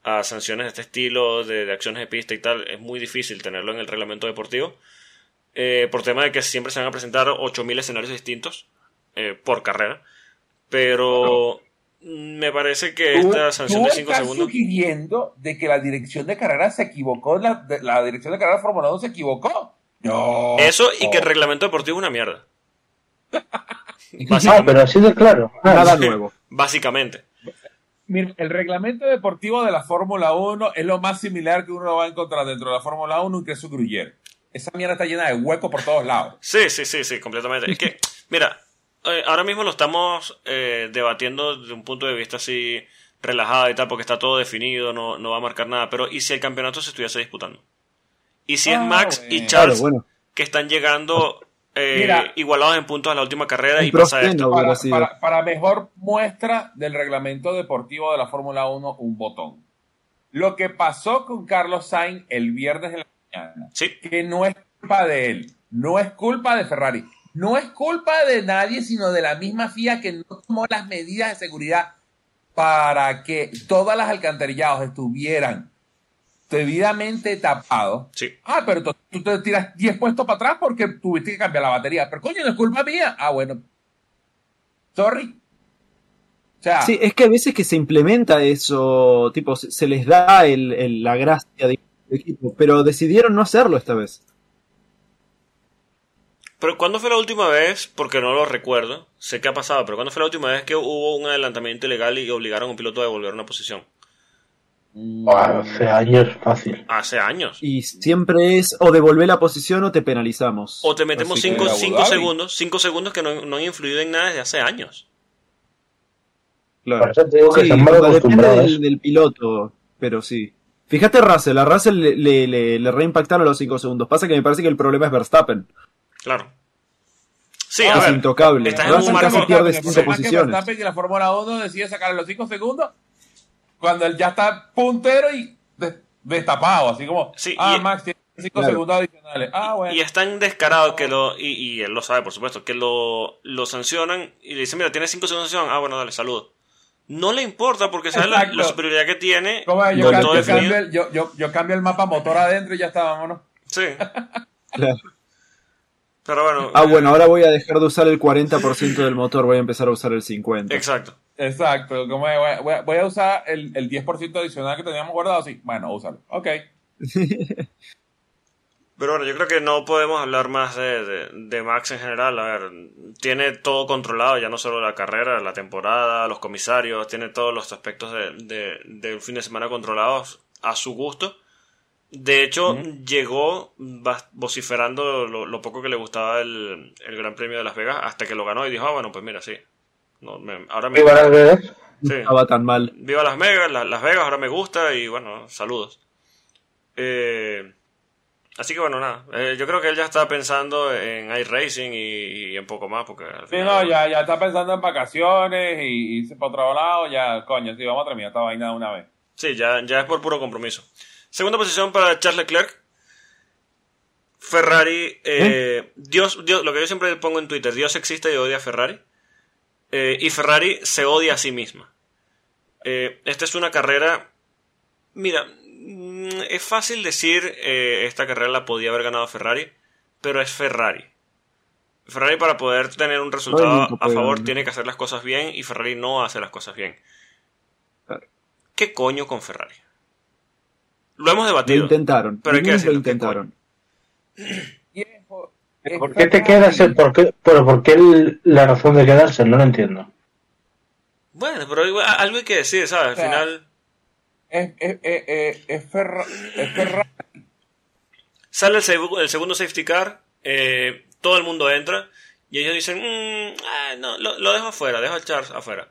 a sanciones de este estilo, de, de acciones de pista y tal, es muy difícil tenerlo en el reglamento deportivo. eh, por tema de que siempre se van a presentar 8.000 escenarios distintos eh, por carrera. Pero me parece que Tú, esta sanción tú de 5 estás segundos... sugiriendo de que la dirección de carrera se equivocó, la, de- la dirección de carrera de Fórmula 1 se equivocó. No. Eso y que el reglamento deportivo es una mierda. Ah, pero así de claro. Nada sí. nuevo. Básicamente. Mira, el reglamento deportivo de la Fórmula 1 es lo más similar que uno va a encontrar dentro de la Fórmula 1 que es su gruyere. Esa mierda está llena de huecos por todos lados. Sí, sí, sí, sí, completamente. Es que, mira, eh, ahora mismo lo estamos eh, debatiendo desde un punto de vista así relajado y tal, porque está todo definido, no, no va a marcar nada. Pero, ¿y si el campeonato se estuviese disputando? ¿Y si es Ah, Max y. Charles Claro, bueno. que están llegando eh, Mira. igualados en puntos a la última carrera y pasa esto? Para- para mejor muestra del reglamento deportivo de la Fórmula 1, un botón. Lo que pasó con Carlos Sainz el viernes de la mañana, Sí, que no es culpa de él, no es culpa de Ferrari, no es culpa de nadie, sino de la misma FIA que no tomó las medidas de seguridad para que todas las alcantarillados estuvieran debidamente tapados. sí. Ah, pero tú, tú te tiras 10 puestos para atrás porque tuviste que cambiar la batería. Pero coño, no es culpa mía. Ah, bueno. Sorry. O sea, Sí, es que a veces que se implementa eso, tipo, se, se les da el, el- la gracia de equipo, pero decidieron no hacerlo esta vez. Pero ¿cuándo fue la última vez? Porque no lo recuerdo. Sé que ha pasado, pero ¿cuándo fue la última vez que hubo un adelantamiento ilegal y obligaron a un piloto a devolver una posición? Buah, hace años fácil. Hace años. Y siempre es o devolver la posición o te penalizamos. O te metemos Así que 5 Abu Dhabi. segundos, 5 segundos que no, no han influido en nada desde hace años. Claro. Por eso te digo que Sí, se han mal depende del, del piloto, pero sí. Fíjate Russell, a Russell le, le, le, le reimpactaron los 5 segundos. Pasa que me parece que el problema es Verstappen. Claro. Sí, Ah, a es ver. intocable. estás en un marco- casi pierde El 5 problema es que posiciones. Que la Fórmula 1 decide sacarle los 5 segundos cuando él ya está puntero y de- destapado, así como, Sí, ah, y- Max tiene 5 Claro. segundos adicionales. Ah, bueno. Y es tan descarado que lo. Y, y él lo sabe, por supuesto, que lo, lo sancionan y le dicen: Mira, tienes 5 segundos de sanción. Ah, bueno, dale, saludo. No le importa porque sabe la, superioridad que tiene. ¿Cómo es? Yo, con cam- todo yo cambio el, yo, yo, yo cambio el mapa motor adentro y ya está, vámonos. Sí. Claro. Pero bueno. Ah, eh, bueno, ahora voy a dejar de usar el 40% del motor, voy a empezar a usar el 50%. Exacto. Exacto. ¿Cómo es? Voy, a- voy a- voy a usar el, el 10% adicional que teníamos guardado. Sí, bueno, úsalo. Ok. Pero bueno, yo creo que no podemos hablar más de, de- de Max en general. A ver, tiene todo controlado, ya no solo la carrera, la temporada, los comisarios, tiene todos los aspectos de- de- del fin de semana controlados a su gusto. De hecho, llegó vociferando lo, lo poco que le gustaba el, el Gran Premio de Las Vegas hasta que lo ganó y dijo, ah, bueno, pues mira, sí. No, me- ahora me... ¿Qué van a ver? sí. No estaba tan mal. Viva Las Vegas, la- Las Vegas ahora me gusta y bueno, saludos. Eh, así que bueno, nada. Eh, yo creo que él ya está pensando en iRacing y, y en poco más porque al Sí, no, ya, ya está pensando en vacaciones y irse para otro lado. Ya, coño, sí, vamos a terminar esta vaina de una vez. Sí, ya, ya es por puro compromiso. Segunda posición para Charles Leclerc. Ferrari, eh, Dios, Dios, lo que yo siempre pongo en Twitter, Dios existe y odia a Ferrari. Eh, y Ferrari se odia a sí misma. Eh, esta es una carrera. Mira, mm, es fácil decir eh, esta carrera la podía haber ganado Ferrari, pero es Ferrari. Ferrari para poder tener un resultado a favor ganar. tiene que hacer las cosas bien y Ferrari no hace las cosas bien. ¿Qué coño con Ferrari? Lo hemos Lo debatido. intentaron. Pero hay que Al lo decirlo, ¿qué intentaron. ¿Por qué te quedas? ¿Por qué, pero ¿por qué el- la razón de quedarse? No lo entiendo. Bueno, pero igual- algo hay que decir, ¿sabes? Al O sea, final Es, es, es, es, es Ferra- es Ferrari. sale el, seg- el segundo safety car, eh, todo el mundo entra y ellos dicen, "Mm, ah, no, lo, lo dejo afuera, dejo a Charles afuera.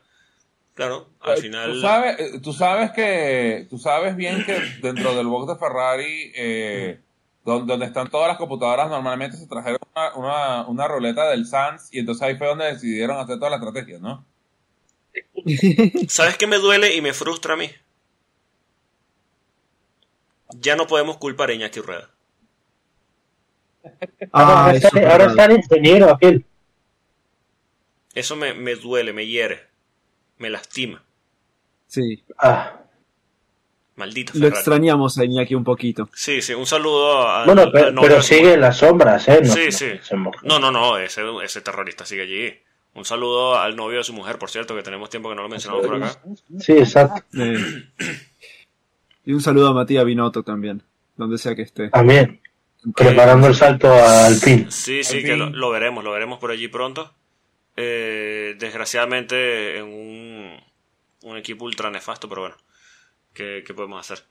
Claro, al final... Tú sabes, eh, tú sabes que tú sabes bien que dentro del box de Ferrari, eh, don- donde, están todas las computadoras, normalmente se trajeron una, una, una ruleta del Sans y entonces ahí fue donde decidieron hacer toda la estrategia, ¿no? ¿Sabes qué me duele y me frustra a mí? Ya no podemos culpar a Iñaki Rueda. Ah, ahora, está, ahora el ingeniero aquel. Eso me, me duele, me hiere, me lastima. Sí, Ah. Maldito lo Ferrari. extrañamos a Iñaki un poquito. Sí, sí, un saludo a... Bueno, al- pero, sigue en las sombras, ¿eh? No, Sí, no, sí. No, no, no, ese, ese terrorista sigue allí. Un saludo al novio de su mujer, por cierto, que tenemos tiempo que no lo mencionamos por acá. Sí, exacto. Eh, y un saludo a Matías Binotto también, donde sea que esté. También. Preparando el salto al pin. Sí, sí, Al que lo, lo veremos, lo veremos por allí pronto. Eh, desgraciadamente en un, un equipo ultra nefasto, pero bueno, ¿qué, qué podemos hacer?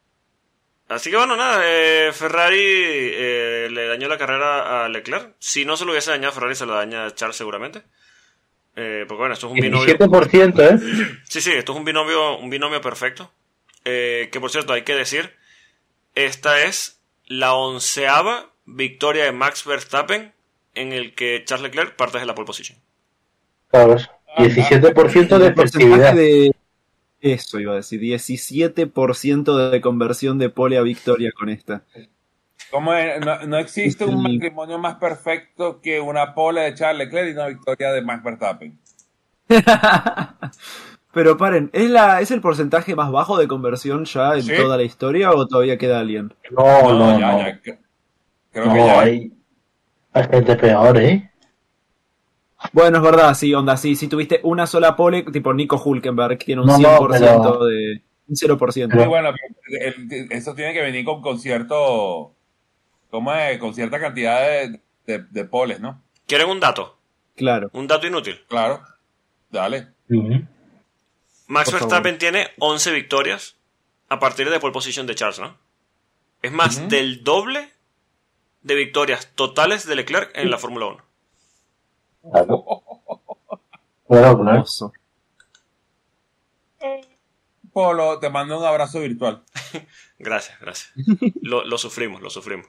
Así que bueno, nada, eh, Ferrari eh, le dañó la carrera a Leclerc. Si no se lo hubiese dañado a Ferrari, se lo daña a Charles seguramente. Eh, porque bueno, esto es un binomio. 17%, ¿eh? Sí, sí, esto es un binomio, un binomio perfecto. Eh, que por cierto, hay que decir, esta es la onceava victoria de Max Verstappen en el que Charles Leclerc parte de la pole position. Claro, eso. 17% de El porcentaje efectividad. de... Eso iba a decir, 17% de conversión de pole a victoria con esta. ¿Cómo es? No, no existe un matrimonio más perfecto que una pole de Charles Leclerc y una victoria de Max Verstappen. Pero paren, ¿es, la, ¿es el porcentaje más bajo de conversión ya en Sí. toda la historia o todavía queda alguien? No, no, ya, no. ya, cre- Creo No, que ya. hay, hay gente peor, ¿eh? Bueno, es verdad, sí, onda, sí, si tuviste una sola pole, tipo Nico Hulkenberg, tiene un No, no, 100% pero- de... Un 0%. Muy bueno, pero el- eso tiene que venir con, con cierto. ¿Cómo es? Con cierta cantidad de, de, de poles, ¿no? ¿Quieren un dato? Claro. Un dato inútil. Claro. Dale. Max Por Verstappen favor. tiene 11 victorias a partir de pole position de Charles, ¿no? Es más del doble de victorias totales de Leclerc en la Fórmula 1. Claro. Claro, claro. Hermoso. Polo, te mando un abrazo virtual. Gracias, gracias. Lo, lo sufrimos, lo sufrimos.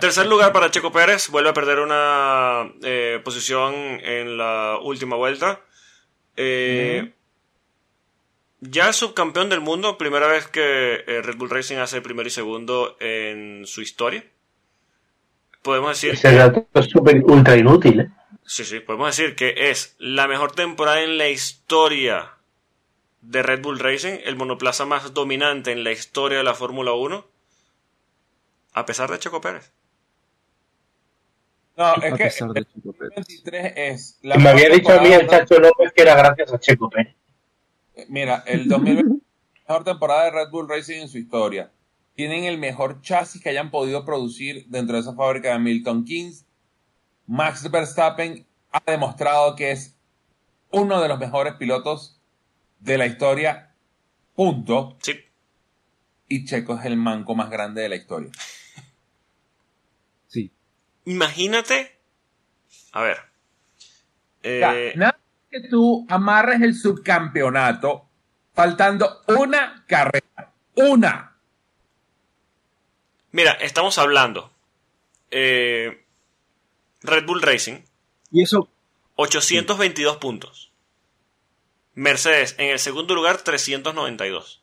Tercer lugar para Checo Pérez. Vuelve a perder una eh, posición en la última vuelta. Eh, Ya es subcampeón del mundo. Primera vez que eh, Red Bull Racing hace primero y segundo en su historia. Podemos decir Ese dato es súper ultra inútil, ¿eh? Sí, sí, podemos decir que es la mejor temporada en la historia de Red Bull Racing, el monoplaza más dominante en la historia de la Fórmula 1, a pesar de Checo Pérez. No, es a que pesar de el Checo Pérez. 2023 es la Me había dicho a mí el Chacho López que era gracias a Checo Pérez. Mira, el 2020 es la mejor temporada de Red Bull Racing en su historia. Tienen el mejor chasis que hayan podido producir dentro de esa fábrica de Milton Keynes. Max Verstappen ha demostrado que es uno de los mejores pilotos de la historia. Punto. Sí, Y Checo es el manco más grande de la historia. Sí. imagínate. A ver. Eh, nada que tú amarres el subcampeonato faltando una carrera. Una. Mira, estamos hablando. eh, Red Bull Racing, Y eso, 822 puntos. Mercedes en el segundo lugar, 392.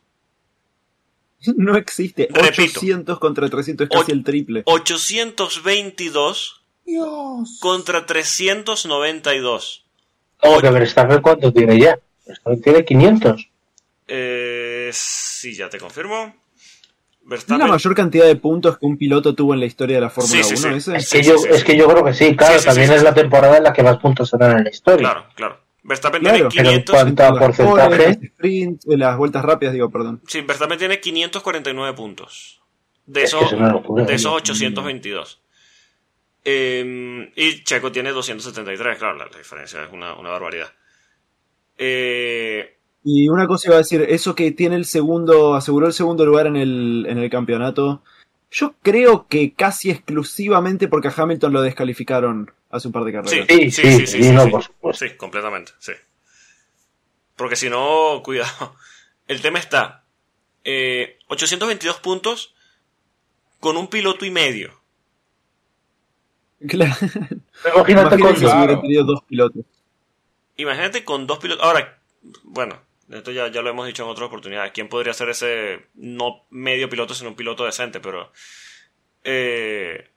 no existe. Repito. 800 contra 300 es casi el triple. 822 Dios. contra 392. ¿Cómo que Verstappen cuánto tiene ya? Verstappen tiene 500. Eh, sí, ya te confirmo. ¿Es Verstappen. la mayor cantidad de puntos que un piloto tuvo en la historia de la Fórmula Sí, sí, 1 sí. Es que, sí, yo, sí, es que yo creo que sí, claro. Sí, sí, también sí, es sí. la temporada en la que más puntos se dan en la historia. Claro, claro. Verstappen Claro, tiene pero en 500. cuanto- a Las porcentaje. eh, las vueltas rápidas, digo, perdón. Sí, Verstappen tiene 549 puntos. De esos, es una locura, de esos ¿no? 822. Eh, y Checo tiene 273, claro, la, la diferencia es una, una barbaridad. Eh, Y una cosa iba a decir, eso que tiene el segundo, aseguró el segundo lugar en el, en el campeonato, yo creo que casi exclusivamente porque a Hamilton lo descalificaron hace un par de carreras. Sí. Sí, sí, sí, no, por supuesto. Sí, completamente, sí. Porque si no, cuidado. El tema está. eh, 822 puntos con un piloto y medio. Claro. Imagínate Imagínate con si Claro. tenido dos pilotos. Imagínate con dos pilotos. Ahora, bueno, esto ya, ya lo hemos dicho en otras oportunidades. ¿Quién podría ser ese no medio piloto, sino un piloto decente? Pero. Eh,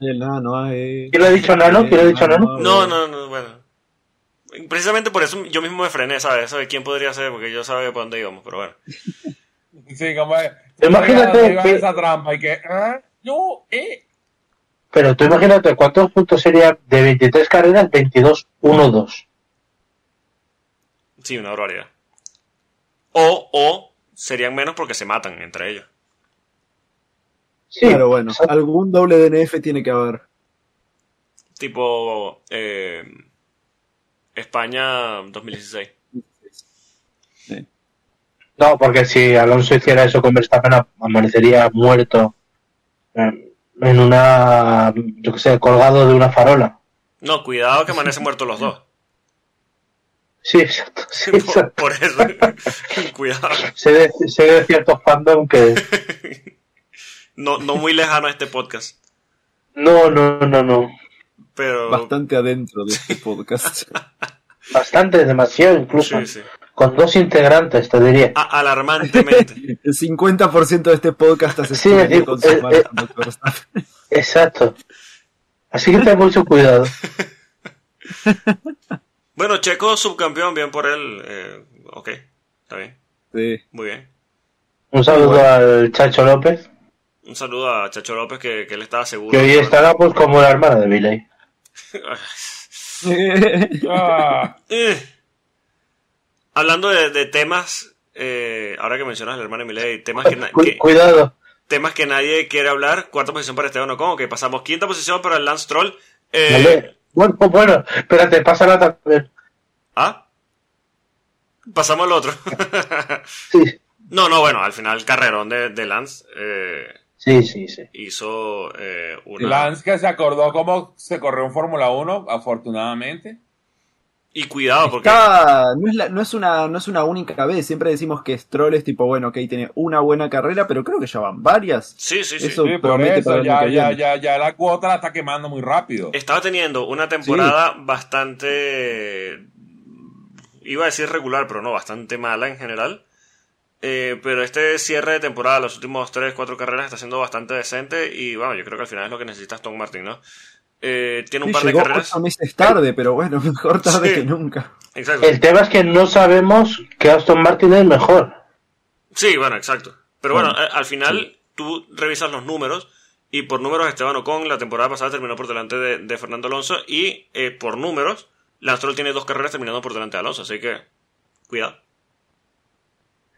El nano, eh. ¿Quién lo ha dicho Nano? ¿Quién lo ha dicho Nano? no, no, no, bueno. Precisamente por eso yo mismo me frené, ¿sabes? ¿Sabes quién podría ser? Porque yo sabía por dónde íbamos, pero bueno. Sí, como es. Imagínate que- esa trampa y que. ¿ah? Yo, eh. Pero tú imagínate cuántos puntos sería de 23 carreras, 22, 1, 2. Sí, una barbaridad. O, o serían menos porque se matan entre ellos. Sí, Claro, bueno, algún doble DNF tiene que haber. Tipo eh, España 2016. No, porque si Alonso hiciera eso con Verstappen, am- amanecería muerto en una, yo que sé, colgado de una farola. No, cuidado que amanecen muertos los dos. Sí, exacto. Sí, Por, exacto. por eso, cuidado. Sé de, sé de ciertos fandom que... No, no muy lejano a este podcast. No, no, no, no. Pero. Bastante adentro de este podcast. Bastante, demasiado incluso. Sí, sí. Con dos integrantes, te diría. A- alarmantemente. El 50% de este podcast hace Sí, estudio eh, con eh, eh. Exacto. Así que ten mucho cuidado. Bueno, Checo subcampeón, bien por él. eh, ok, está bien. Sí. Muy bien. Un saludo al Chacho López, Un saludo a Chacho López que, que él estaba seguro. que hoy estará pues como la hermana de Billy. Ah, Eh. Hablando de, de temas, eh, ahora que mencionas al hermano Miley, temas que, na- Cu- que- cuidado, temas que nadie quiere hablar. Cuarta posición para Esteban Ocon. Ok, pasamos. Quinta posición para el Lance Troll. Eh, Vale. Bueno, pues bueno, espérate, pásala también. ¿Ah? Pasamos al otro. Sí, no, no, bueno, al final el carrerón de, de Lance eh, sí, sí, sí. hizo eh, una... Lance que se acordó cómo se corrió en Fórmula 1, afortunadamente. Y cuidado, porque... Está- no, es la- no, es una, no es una única vez. Siempre decimos que Stroll es tipo, bueno, ok, tiene una buena carrera, pero creo que ya van varias. Sí, sí, sí. Eso- Sí, por promete eso ya, ya, ya, ya la cuota la está quemando muy rápido. Estaba teniendo una temporada bastante... Iba a decir regular, pero no, bastante mala en general. Eh, pero este cierre de temporada, los últimos 3, 4 carreras, está siendo bastante decente. Y bueno, yo creo que al final es lo que necesita Aston Martin, ¿no? Eh, tiene un Sí, par de llegó carreras. ocho meses tarde, pero bueno, mejor tarde Sí. que nunca. Exacto. El tema es que no sabemos que Aston Martin es mejor. Sí, bueno, exacto. Pero bueno, Bueno, al final tú revisas los números y por números Esteban Ocon la temporada pasada terminó por delante de, de Fernando Alonso y eh, por números Lance Stroll tiene dos carreras terminando por delante de Alonso, así que cuidado.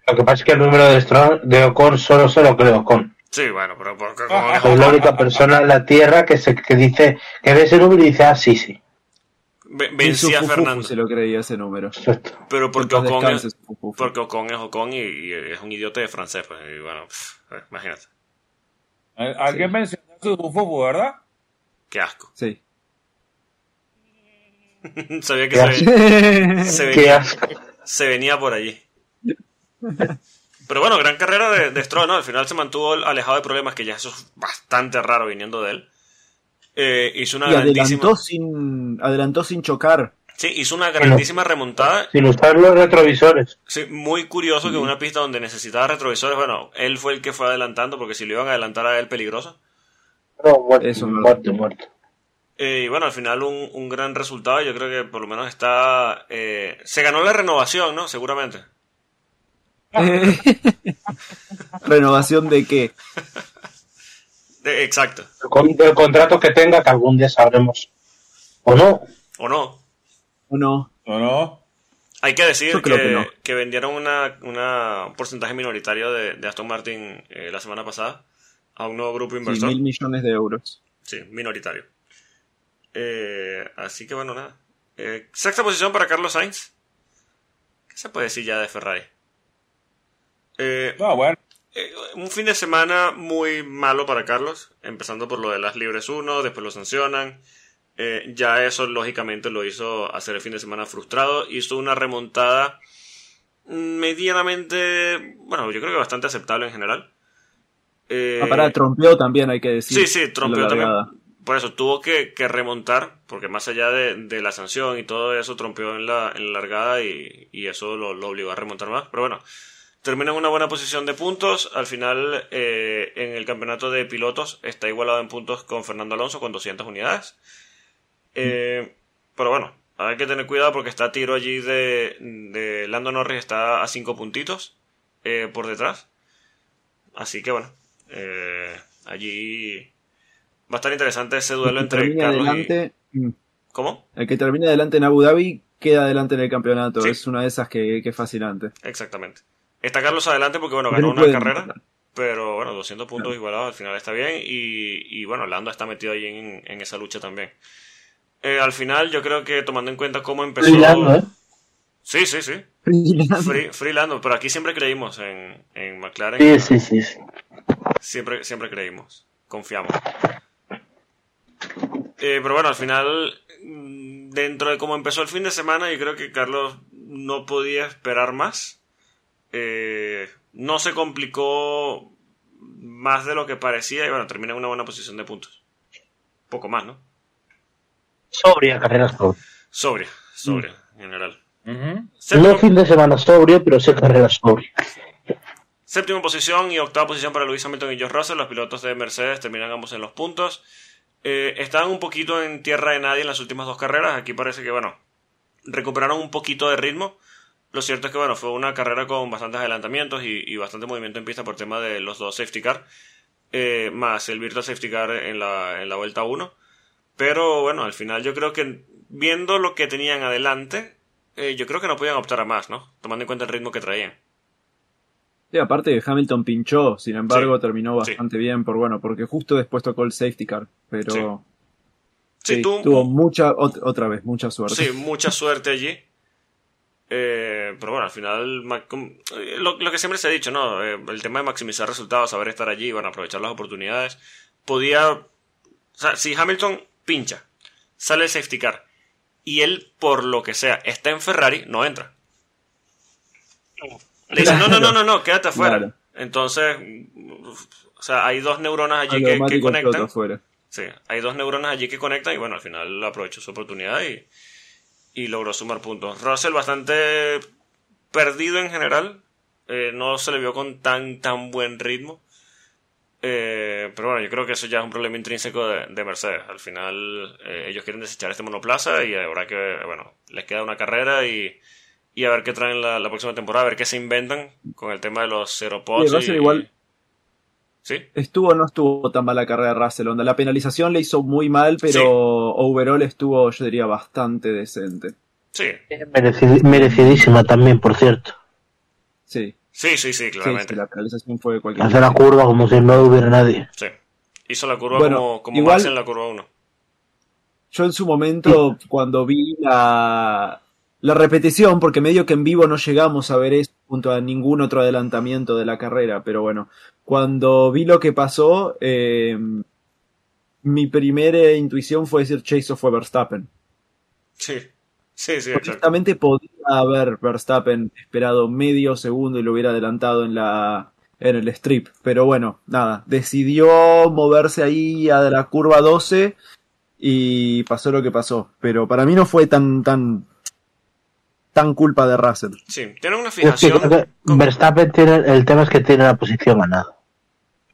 Lo que pasa es que el número de, Stroll- de Ocon solo se lo creo Ocon. Sí, bueno, pero porque Ah, Soy la única persona en la Tierra que, se, que dice que ve ese número y dice, ah, sí, sí. vencía a Fernando. se lo creía ese número. Pero porque Ocon, es, porque Ocon es Ocon y, y es un idiota de francés, pues, y bueno, pff, eh, imagínate. Al- Alguien mencionó su fufu, ¿verdad? Qué asco. Sí. Sabía que se, asco. se Qué venía, asco. se venía por allí. Pero bueno, gran carrera de, de Stroll, ¿no? Al final se mantuvo alejado de problemas, que ya eso es bastante raro viniendo de él. Eh, hizo una Y grandísima... adelantó sin, adelantó sin chocar. Sí, hizo una grandísima remontada. Sin usar los retrovisores. Sí, muy curioso que en una pista donde necesitaba retrovisores, bueno, él fue el que fue adelantando, porque si lo iban a adelantar a él, peligroso. No, muerto, Eso muerto. Eh, y bueno, al final un, un gran resultado. Yo creo que por lo menos está. eh, se ganó la renovación, ¿no? Seguramente. ¿Renovación de qué? Exacto. Con el contrato que tenga, que algún día sabremos. ¿O no? ¿O no? ¿O no? ¿O no? Hay que decir que, creo que no. que vendieron una, una- un porcentaje minoritario de, de Aston Martin eh, la semana pasada a un nuevo grupo Sí, inversor. mil millones de euros. Sí, minoritario. Eh, así que bueno, nada. Eh, sexta posición para Carlos Sainz. ¿Qué se puede decir ya de Ferrari? Eh, bueno. eh, un fin de semana muy malo para Carlos, empezando por lo de las libres 1, después lo sancionan. Eh, ya eso lógicamente lo hizo hacer el fin de semana frustrado. Hizo una remontada medianamente, bueno, yo creo que bastante aceptable en general. Eh, Ah, pará, trompeó también, hay que decir. Sí, sí, trompeó también. Por eso tuvo que, que remontar, porque más allá de, de la sanción y todo eso, trompeó en la, en la largada y, y eso lo, lo obligó a remontar más. Pero bueno, termina en una buena posición de puntos. Al final, eh, en el campeonato de pilotos, está igualado en puntos con Fernando Alonso con 200 unidades. Eh, pero bueno, hay que tener cuidado porque está a tiro allí de, de Lando Norris, está a 5 puntitos eh, por detrás. Así que bueno, allí va a estar interesante ese duelo entre Carlos adelante, mm, y... ¿Cómo? el que termine adelante en Abu Dhabi queda adelante en el campeonato. Sí. Es una de esas que, que es fascinante. Exactamente. Está Carlos adelante porque, bueno, ganó una carrera, pero bueno, 200 puntos igualados al final está bien y, y, bueno, Lando está metido ahí en, en esa lucha también. Eh, al final yo creo que tomando en cuenta cómo empezó... Brillando, ¿eh? Sí, sí, sí. Free, free Lando, pero aquí siempre creímos en, en McLaren. Sí, sí, sí. sí. Siempre, siempre creímos. Confiamos. Eh, pero bueno, al final, mm, dentro de cómo empezó el fin de semana, yo creo que Carlos no podía esperar más. Eh, no se complicó más de lo que parecía y bueno, termina en una buena posición de puntos. Poco más, ¿no? Sobria, carreras sobria. Sobria, sobria, en general. Séptimo, No fin de semana sobrio, pero sí carreras sobria. Séptima posición y octava posición para Luis Hamilton y George Russell. Los pilotos de Mercedes terminan ambos en los puntos. Eh, estaban un poquito en tierra de nadie en las últimas dos carreras. Aquí parece que, bueno, recuperaron un poquito de ritmo. Lo cierto es que, bueno, fue una carrera con bastantes adelantamientos y, y bastante movimiento en pista por tema de los dos safety car. eh, más el virtual safety car en la, en la vuelta 1. Pero bueno, al final yo creo que viendo lo que tenían adelante, eh, yo creo que no podían optar a más, ¿no? Tomando en cuenta el ritmo que traían. Sí, aparte Hamilton pinchó, sin embargo Sí, terminó sí. bastante bien, por bueno, porque justo después tocó el safety car, pero Sí, tuvo mucha, ot- otra vez, mucha suerte. Sí, mucha suerte allí. Eh, pero bueno, al final, eh, lo, lo que siempre se ha dicho, ¿no? Eh, el tema de maximizar resultados, saber estar allí, bueno, aprovechar las oportunidades. Podía. O sea, si Hamilton pincha, sale el safety car y él, por lo que sea, está en Ferrari, no entra. Le dicen, no, no, no, no, no, quédate afuera. Claro. Entonces, o sea, hay dos neuronas allí que, conectan. Sí, hay dos neuronas allí que conectan y bueno, al final aprovechó su oportunidad y, y logró sumar puntos. Russell bastante perdido en general, eh, no se le vio con tan tan buen ritmo. Eh, pero bueno, yo creo que eso ya es un problema intrínseco de, de Mercedes. Al final eh, ellos quieren desechar este monoplaza y habrá que, bueno, les queda una carrera y, y a ver qué traen la, la próxima temporada, a ver qué se inventan con el tema de los zero pods. Sí, Russell igual- ¿Sí? Estuvo o no estuvo tan mal la carrera de Russell, onda. La penalización le hizo muy mal, pero Sí. overall estuvo, yo diría, bastante decente. Sí, Merecid- merecidísima también, por cierto. Sí, sí, sí, sí, sí, claramente. sí, la penalización fue cualquier Hace la curva como si no hubiera nadie. Sí. Hizo la curva Bueno, como, como igual- Max en la curva 1. Yo en su momento, cuando vi la, la repetición, porque medio que en vivo no llegamos a ver eso junto a ningún otro adelantamiento de la carrera, pero bueno, cuando vi lo que pasó, eh, mi primera intuición fue decir Chase fue Verstappen. Sí. Sí, sí, exacto. Honestamente podría haber Verstappen esperado medio segundo y lo hubiera adelantado en la en el strip, pero bueno, nada, decidió moverse ahí a la curva 12 y pasó lo que pasó, pero para mí no fue tan tan tan culpa de Russell. Sí, tiene una Yo es que fijación. creo que con- Verstappen tiene, el tema es que tiene la posición ganada.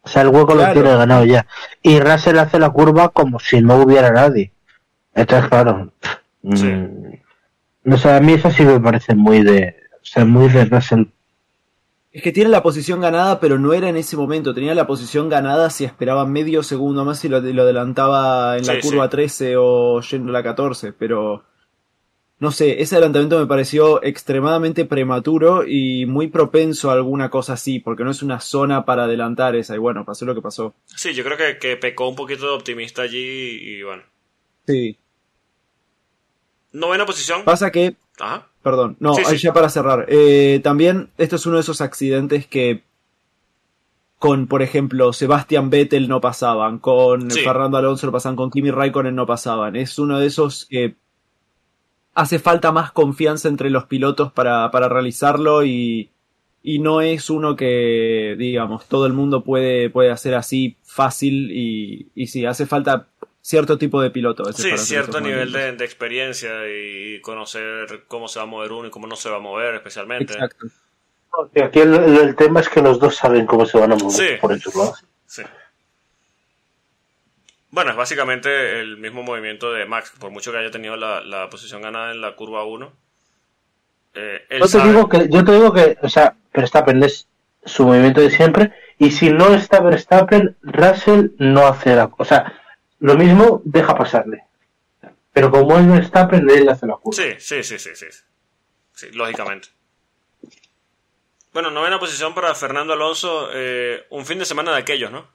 O sea, el hueco Claro. lo tiene ganado ya. Y Russell hace la curva como si no hubiera nadie. Entonces, claro. Sí. mm, no sé, a mí eso sí me parece muy de. O sea, muy de Russell. Es que tiene la posición ganada, pero no era en ese momento. Tenía la posición ganada si esperaba medio segundo más y lo, lo adelantaba en la Sí, curva sí. 13 o yendo a la 14. Pero no sé, ese adelantamiento me pareció extremadamente prematuro y muy propenso a alguna cosa así, porque no es una zona para adelantar esa. Y bueno, pasó lo que pasó. Sí, yo creo que, que pecó un poquito de optimista allí y bueno. Sí. Novena posición. Pasa que Ajá. Perdón, no, Sí, ahí sí. ya para cerrar. Eh, también, esto es uno de esos accidentes que con, por ejemplo, Sebastian Vettel no pasaban, con Sí. Fernando Alonso no pasaban, con Kimi Raikkonen no pasaban. Es uno de esos que hace falta más confianza entre los pilotos para, para realizarlo y, y no es uno que, digamos, todo el mundo puede, puede hacer así fácil y, y sí, hace falta cierto tipo de piloto. Sí, cierto nivel de, de experiencia y conocer cómo se va a mover uno y cómo no se va a mover especialmente. Exacto. Aquí el, tema es que los dos saben cómo se van a mover. Sí. Por eso lo hacen. Sí. Bueno, es básicamente el mismo movimiento de Max, por mucho que haya tenido la, la posición ganada en la curva 1. Eh, Yo te, digo que, yo te digo que, o sea, Verstappen es su movimiento de siempre. Y si no está Verstappen, Russell no hace la. O sea, lo mismo deja pasarle. Pero como es Verstappen, él hace la curva. Sí, sí, sí, sí, sí. Sí, lógicamente. Bueno, novena posición para Fernando Alonso. eh, un fin de semana de aquellos, ¿no?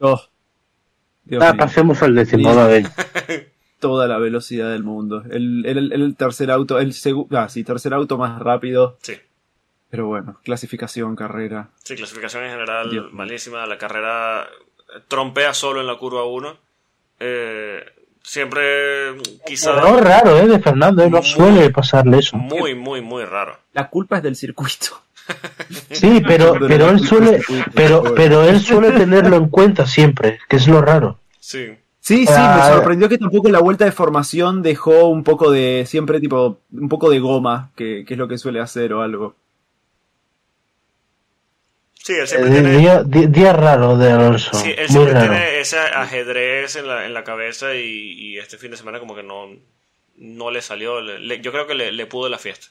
Oh, Dios Ah, mío. pasemos al décimo, a ver. toda la velocidad del mundo. El, el, el tercer auto, el segundo, ah, sí, tercer auto más rápido, Sí. pero bueno, clasificación, carrera. Sí, clasificación en general Dios. malísima. La carrera trompea solo en la curva 1. Eh, siempre, quizá, Error raro, ¿eh? De Fernando, ¿eh? No suele pasarle eso. muy, muy, muy raro. La culpa es del circuito. Sí, pero, pero él suele, pero, pero él suele tenerlo en cuenta siempre, que es lo raro. Sí, Sí, sí, Ah, me sorprendió que tampoco en la vuelta de formación dejó un poco de, siempre tipo, un poco de goma, que, que es lo que suele hacer o algo. sí, él Eh, siempre tiene, Día, raro de Alonso. sí, él Muy siempre raro. tiene ese ajedrez en la, en la cabeza y, y este fin de semana como que no, no le salió. Le- yo creo que le, le pudo la fiesta.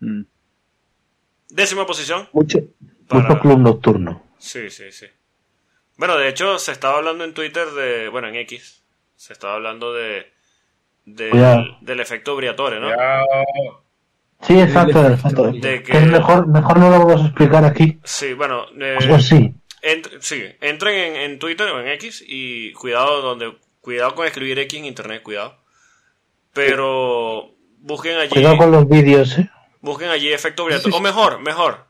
Mm. Décima posición. Mucho, Para- mucho club nocturno. Sí, sí, sí. Bueno, de hecho, se estaba hablando en Twitter de. Bueno, en X. Se estaba hablando de. del- efecto Briatore, ¿no? Ya, Sí, exacto, Del exacto. De que- es mejor, mejor no lo vamos a explicar aquí. Sí, bueno, eh, Pues sí. Entr- sí, entren en, en Twitter o en X y cuidado donde cuidado con escribir X en internet, cuidado. Pero busquen allí Cuidado con los vídeos, ¿eh? Busquen allí efecto vibratorio o mejor, mejor.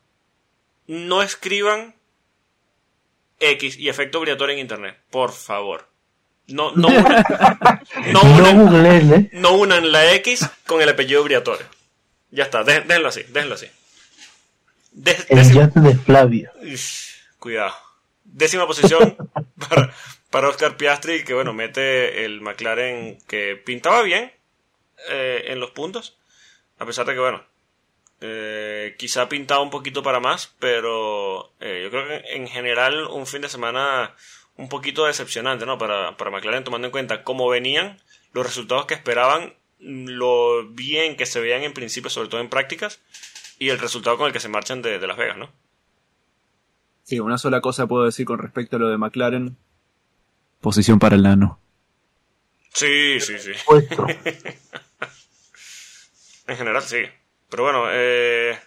No escriban X y efecto vibratorio en internet, por favor. No no unan, no No unan, ¿eh? no unan la X con el apellido vibratorio. Ya está, dé- déjenlo así, déjenlo así. El yate de Flavio. Ish, Cuidado. Décima posición para, para Oscar Piastri, que bueno, mete el McLaren que pintaba bien eh, en los puntos. A pesar de que, bueno, eh, quizá pintaba un poquito para más, pero eh, yo creo que en general un fin de semana un poquito decepcionante, ¿no? Para, para McLaren, tomando en cuenta cómo venían, los resultados que esperaban, lo bien que se veían en principio, sobre todo en prácticas, y el resultado con el que se marchan de, de Las Vegas, ¿no? Sí, una sola cosa puedo decir con respecto a lo de McLaren. Posición para el nano. Sí, sí, sí. Puesto. En general, sí. Pero bueno, eh,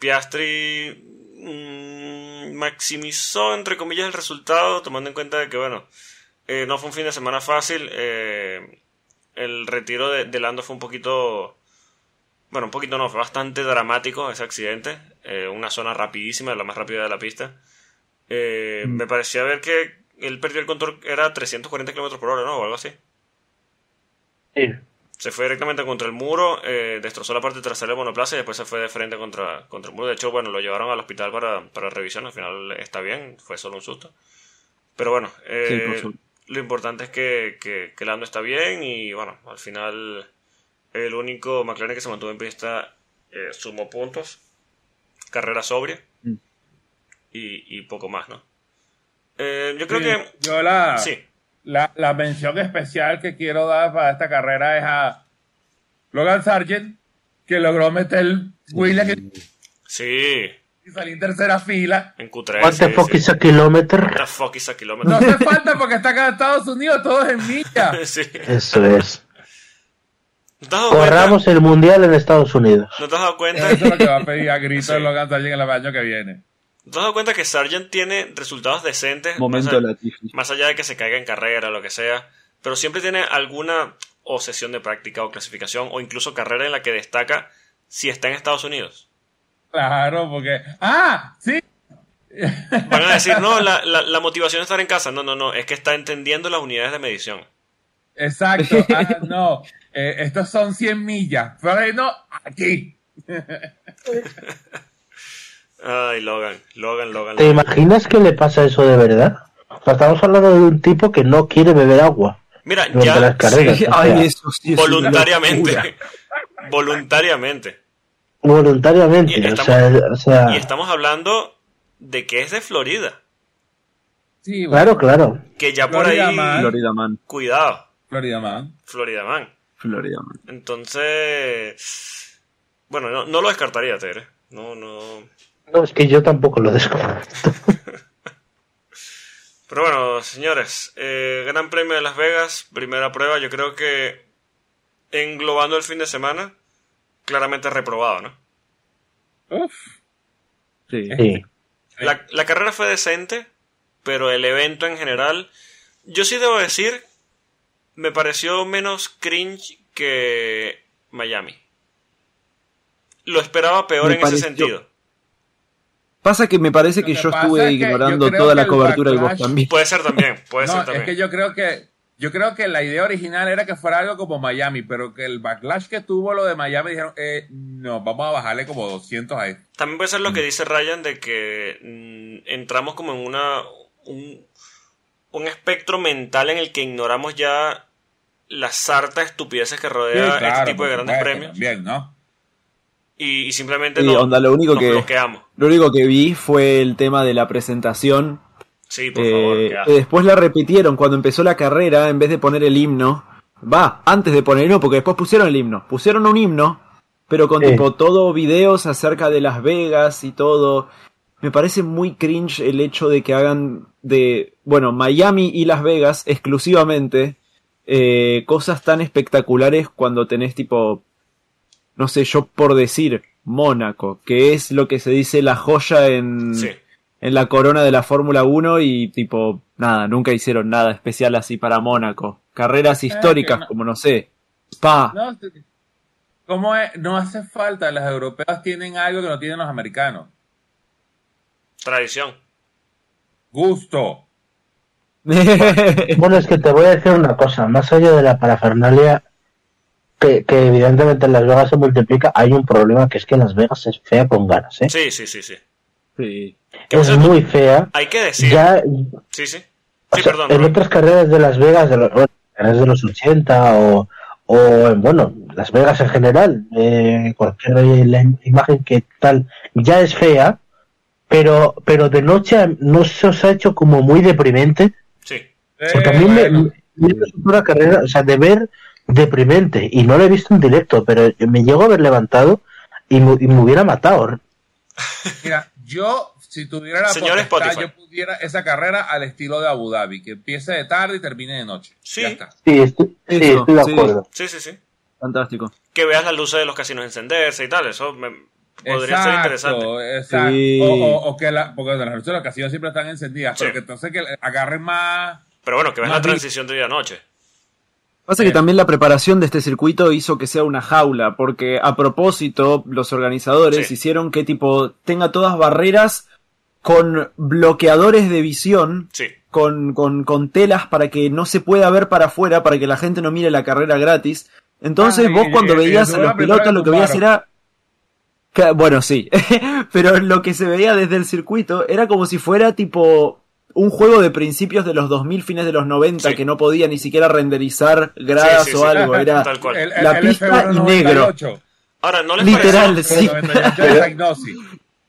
Piastri mm, maximizó, entre comillas, el resultado, tomando en cuenta de que, bueno, eh, no fue un fin de semana fácil. eh, el retiro de, de Lando fue un poquito... Bueno, un poquito no, fue bastante dramático ese accidente. eh, una zona rapidísima, la más rápida de la pista. Eh, Me parecía ver que él perdió el control, era 340 km por hora, ¿no? O algo así. Sí. Se fue directamente contra el muro, eh, destrozó la parte trasera del monoplaza y después se fue de frente contra, contra el muro. De hecho, bueno, lo llevaron al hospital para, para revisión. Al final está bien, fue solo un susto. Pero bueno, eh, Sí, lo importante es que, que, que Lando está bien y bueno, al final el único McLaren que se mantuvo en pista eh, sumó puntos, carrera sobria Mm. y, y poco más, ¿no? Eh, yo creo Sí, que... Yo la, Sí, la, la mención especial que quiero dar para esta carrera es a Logan Sargent, que logró meter Williams sí, y salir en tercera fila. en Q3. What the sí, fuck is a kilometer? What the fuck is a kilometer? No hace falta porque está acá en Estados Unidos, todos en milla. Sí. Eso es. Corramos el mundial en Estados Unidos. ¿No te has dado cuenta? Eso es lo que va a pedir a grito Sí. Logan Sargent el año que viene. ¿No te has dado cuenta que Sargent tiene resultados decentes? Momento más, allá, más allá de que se caiga en carrera, lo que sea. Pero siempre tiene alguna o sesión de práctica o clasificación o incluso carrera en la que destaca si está en Estados Unidos. Claro, porque. ¡Ah! ¡Sí! Van a decir, no, la, la, la motivación es estar en casa. No, no, no, es que está entendiendo las unidades de medición. Exacto. Ah, no. Eh, estos son 100 millas. Pero no, aquí. Ay, Logan, Logan, Logan. ¿Te Logan. imaginas que le pasa eso de verdad? O sea, estamos hablando de un tipo que no quiere beber agua Mira, ya las carreras. Sí, o sea, ay, eso sí es una voluntariamente. voluntariamente. voluntariamente. Y o estamos- sea, o sea, Y estamos hablando de que es de Florida. Sí, bueno, claro, claro. Que ya por Florida ahí. Man. Florida Man. Cuidado, Florida Man. Florida Man. Florida Man. Entonces. Bueno, no, no lo descartaría, Tere. No, no. No, es que yo tampoco lo desconozco. Pero bueno, señores, eh, Gran Premio de Las Vegas, primera prueba, yo creo que englobando el fin de semana, claramente reprobado, ¿no? Uf. Sí. Sí. La, la carrera fue decente, pero el evento en general, yo sí debo decir, me pareció menos cringe que Miami. Lo esperaba peor Me en ese sentido. Pasa que me parece que que yo estuve es que ignorando yo toda la cobertura y vos backlash- también. Puede ser también, puede No, ser es también. que yo creo que yo creo que la idea original era que fuera algo como Miami, pero que el backlash que tuvo lo de Miami dijeron, eh, no, vamos a bajarle como 200 a esto. También puede ser lo que dice Ryan de que mm, entramos como en una un, un espectro mental en el que ignoramos ya la sarta de estupideces que rodea Sí, claro, este tipo de grandes premios También, ¿no? y, y simplemente Sí, no, onda, lo único nos que- bloqueamos. Lo único que vi fue el tema de la presentación. Sí, por favor. Eh, que después la repitieron cuando empezó la carrera, en vez de poner el himno. Va, antes de poner el himno, porque después pusieron el himno. Pusieron un himno, pero con Sí. tipo todo videos acerca de Las Vegas y todo. Me parece muy cringe el hecho de que hagan de, bueno, Miami y Las Vegas exclusivamente eh, cosas tan espectaculares cuando tenés tipo no sé, yo por decir, Mónaco, que es lo que se dice la joya en, Sí. en la corona de la Fórmula 1 y tipo, nada, nunca hicieron nada especial así para Mónaco. Carreras históricas no. como, no sé, Spa. No, ¿cómo es? No hace falta. Las europeas tienen algo que no tienen los americanos. Tradición. Gusto. Bueno, es que te voy a decir una cosa, más allá de la parafernalia, que, que evidentemente en Las Vegas se multiplica, hay un problema que es que Las Vegas es fea con ganas, ¿eh? Sí, sí, sí, sí. Es muy fea. Hay que decir. Ya, Sí, sí. o Sí, sea, perdón. en otras carreras de Las Vegas, de los, bueno, carreras de los 80 o, o en, bueno, Las Vegas en general, eh, cualquier la im- imagen que tal, ya es fea, pero, pero de noche no se os ha hecho como muy deprimente. Sí. Porque a Eh, mí me, bueno. me resulta una carrera, o sea, de ver deprimente, y no lo he visto en directo, pero me llego a haber levantado y me, y me hubiera matado. Mira, yo, si tuviera la Señor potestad, Spotify. yo pudiera esa carrera al estilo de Abu Dhabi, que empiece de tarde y termine de noche. Sí. Ya está. Sí, estoy, sí, estoy de sí. acuerdo. Sí, sí, sí. Fantástico. Que veas las luces de los casinos encenderse y tal. Eso me- podría ser interesante. Exacto, exacto. Sí. O, o- o que la, porque las luces de la ocasión siempre están encendidas, Sí. pero que entonces que agarren más. Pero bueno, que veas la transición de día a noche. Pasa que también la preparación de este circuito hizo que sea una jaula, porque a propósito los organizadores Sí. hicieron que tipo tenga todas barreras con bloqueadores de visión, Sí. con, con, con telas para que no se pueda ver para afuera, para que la gente no mire la carrera gratis. Entonces Ah, vos cuando veías a los pilotos lo que veías era... que- Bueno, sí, pero lo que se veía desde el circuito era como si fuera tipo un juego de principios de los 2000, fines de los 90, Sí. que no podía ni siquiera renderizar gradas Sí, sí, o sí. algo, era... Tal cual. El- el- La el pista F1 y negro. 98. Ahora, ¿no les Literal, pareció? sí. El 98 de Diagnosis.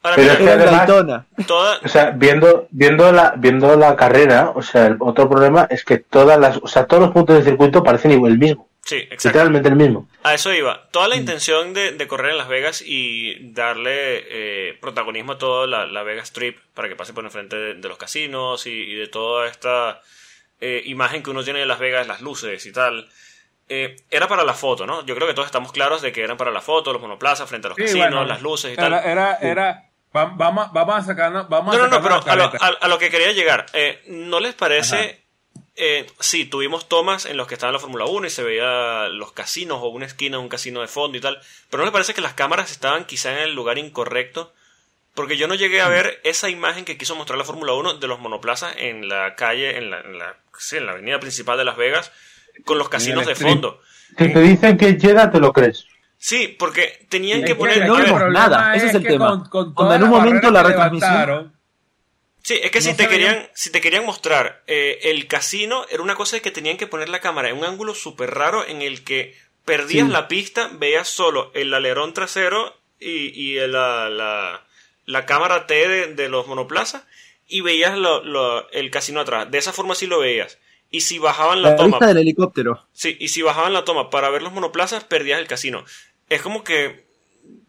Ahora, Pero mira, es que además- toda... O sea, viendo, viendo la, viendo la carrera, o sea, el otro problema es que todas las, o sea, todos los puntos del circuito parecen igual el mismo, Sí, exacto. literalmente el mismo. A eso iba. Toda Mm. la intención de, de correr en Las Vegas y darle eh, protagonismo a toda la, la Vegas Strip para que pase por enfrente de, de los casinos y, y de toda esta eh, imagen que uno tiene de Las Vegas, las luces y tal. eh, era para la foto, ¿no? Yo creo que todos estamos claros de que eran para la foto, los monoplazas frente a los Sí, casinos, bueno, las luces y tal. Era, era, era- va- vamos, vamos a sacarnos, vamos No, a no, no, pero a lo, a lo que quería llegar, eh, ¿no les parece? Eh, sí, tuvimos tomas en los que estaba la Fórmula 1 y se veía los casinos o una esquina de un casino de fondo y tal, pero ¿no les parece que las cámaras estaban quizá en el lugar incorrecto? Porque yo no llegué a ver esa imagen que quiso mostrar la Fórmula 1 de los monoplazas en la calle, en la, en la, sí, en la avenida principal de Las Vegas, con los casinos de fondo. Si te dicen que Jeddah, te lo crees. Sí, porque tenían que que poner... no problema nada, ese es el que tema. con- con Onda, todas en un momento la que retransmisión- levantaron, Sí, es que si te querían, si te querían mostrar eh, el casino, era una cosa de que tenían que poner la cámara en un ángulo súper raro en el que perdías Sí. la pista, veías solo el alerón trasero y, y la, la, la cámara T de, de los monoplazas y veías lo- lo- el casino atrás. De esa forma sí lo veías. Y si bajaban la, La toma, vista del helicóptero. sí, y si bajaban la toma para ver los monoplazas, perdías el casino. Es como que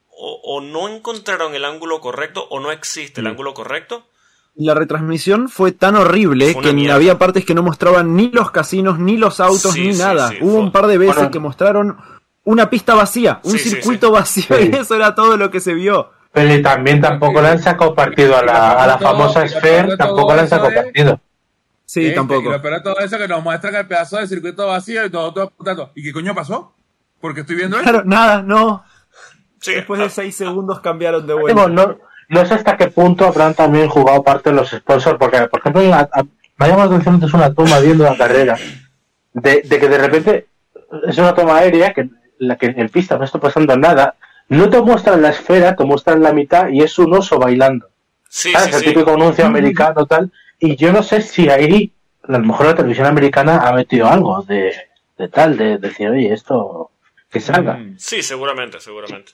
o, o no encontraron el ángulo correcto o no existe el Sí. ángulo correcto. La retransmisión fue tan horrible Fue que mierda. había partes que no mostraban ni los casinos, ni los autos, Sí, ni sí, nada. sí, Hubo fue- un par de veces Bueno. que mostraron una pista vacía, un circuito sí. vacío, Sí. y eso era todo lo que se vio. Pero y también tampoco le han sacado partido a la, a la Todo- famosa y Sphere, de tampoco todo le han sacado partido. Sí, ¿viste? Y tampoco. lo peor de todo eso es que nos muestran el pedazo del circuito vacío y todo, todo apuntando. ¿Y qué coño pasó? Porque estoy viendo esto. Claro, nada, no. Sí, Después ah, de seis segundos cambiaron de Digo, vuelta. no, no sé hasta qué punto habrán también jugado parte de los sponsors, porque, por ejemplo, la- a- me ha llamado la atención antes una toma viendo la carrera, de, de que de repente es una toma aérea, que en la que en pista no está pasando nada, no te muestran la esfera, te muestran la mitad y es un oso bailando. sí, ¿sabes? sí, el sí. típico anuncio americano tal. Y yo no sé si ahí, a lo mejor la televisión americana ha metido algo de, de tal, de, decir, oye, esto que salga. Mm. Sí, seguramente, seguramente.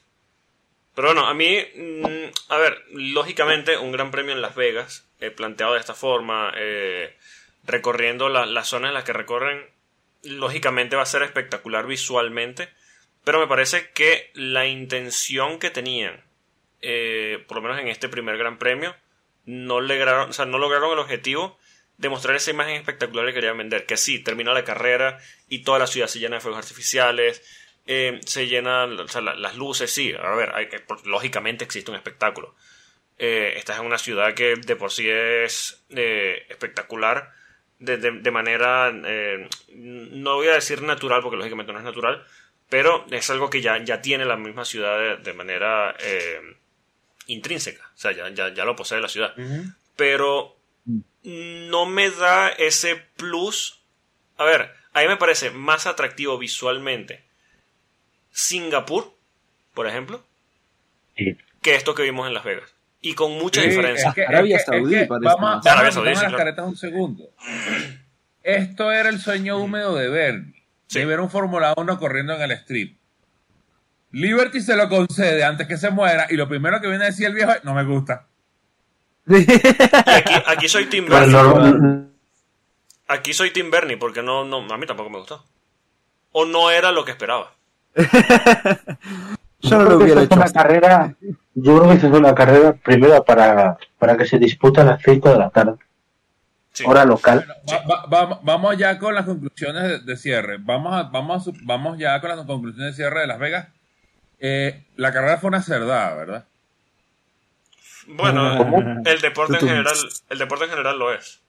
Pero bueno, a mí, mm, a ver, lógicamente un gran premio en Las Vegas, eh, planteado de esta forma, eh, recorriendo la- las zonas en las que recorren, lógicamente va a ser espectacular visualmente, pero me parece que la intención que tenían, eh, por lo menos en este primer gran premio, no lograron, no lograron el objetivo de mostrar esa imagen espectacular que querían vender. Que sí, terminó la carrera y toda la ciudad se llena de fuegos artificiales, eh, se llenan, o sea, la- las luces, sí, a ver, hay por- lógicamente existe un espectáculo. Eh, estás en una ciudad que de por sí es eh, espectacular de, de- de manera, eh, no voy a decir natural, porque lógicamente no es natural, pero es algo que ya, ya tiene la misma ciudad de, de manera eh, intrínseca, o sea, ya, ya, ya lo posee la ciudad. Pero no me da ese plus. A ver, a mí me parece más atractivo visualmente Singapur, por ejemplo, Sí. que esto que vimos en Las Vegas. Y con mucha Sí, diferencia. es que- Arabia Saudí es que parece Vamos, vamos Arabia a Saudí, sí, las claro. caretas un segundo. Esto era el sueño húmedo de Bernie. Sí. De ver un Fórmula 1 corriendo en el strip. Liberty se lo concede antes que se muera y lo primero que viene a decir el viejo es, no me gusta. Aquí, aquí soy Tim Bernie. no- Aquí soy Tim Bernie porque no, no, a mí tampoco me gustó. O no era lo que esperaba. Yo no lo hubiera hecho. una carrera, yo creo que esta es una carrera primero para, para que se disputa a las 5 de la tarde, Sí. hora local. Va- va- va- vamos ya con las conclusiones de, de cierre. Vamos, a- vamos, a vamos ya con las conclusiones de cierre de Las Vegas. Eh, la carrera fue una cerdada, ¿verdad? Bueno, ¿Cómo? el deporte en general, el deporte en general lo es.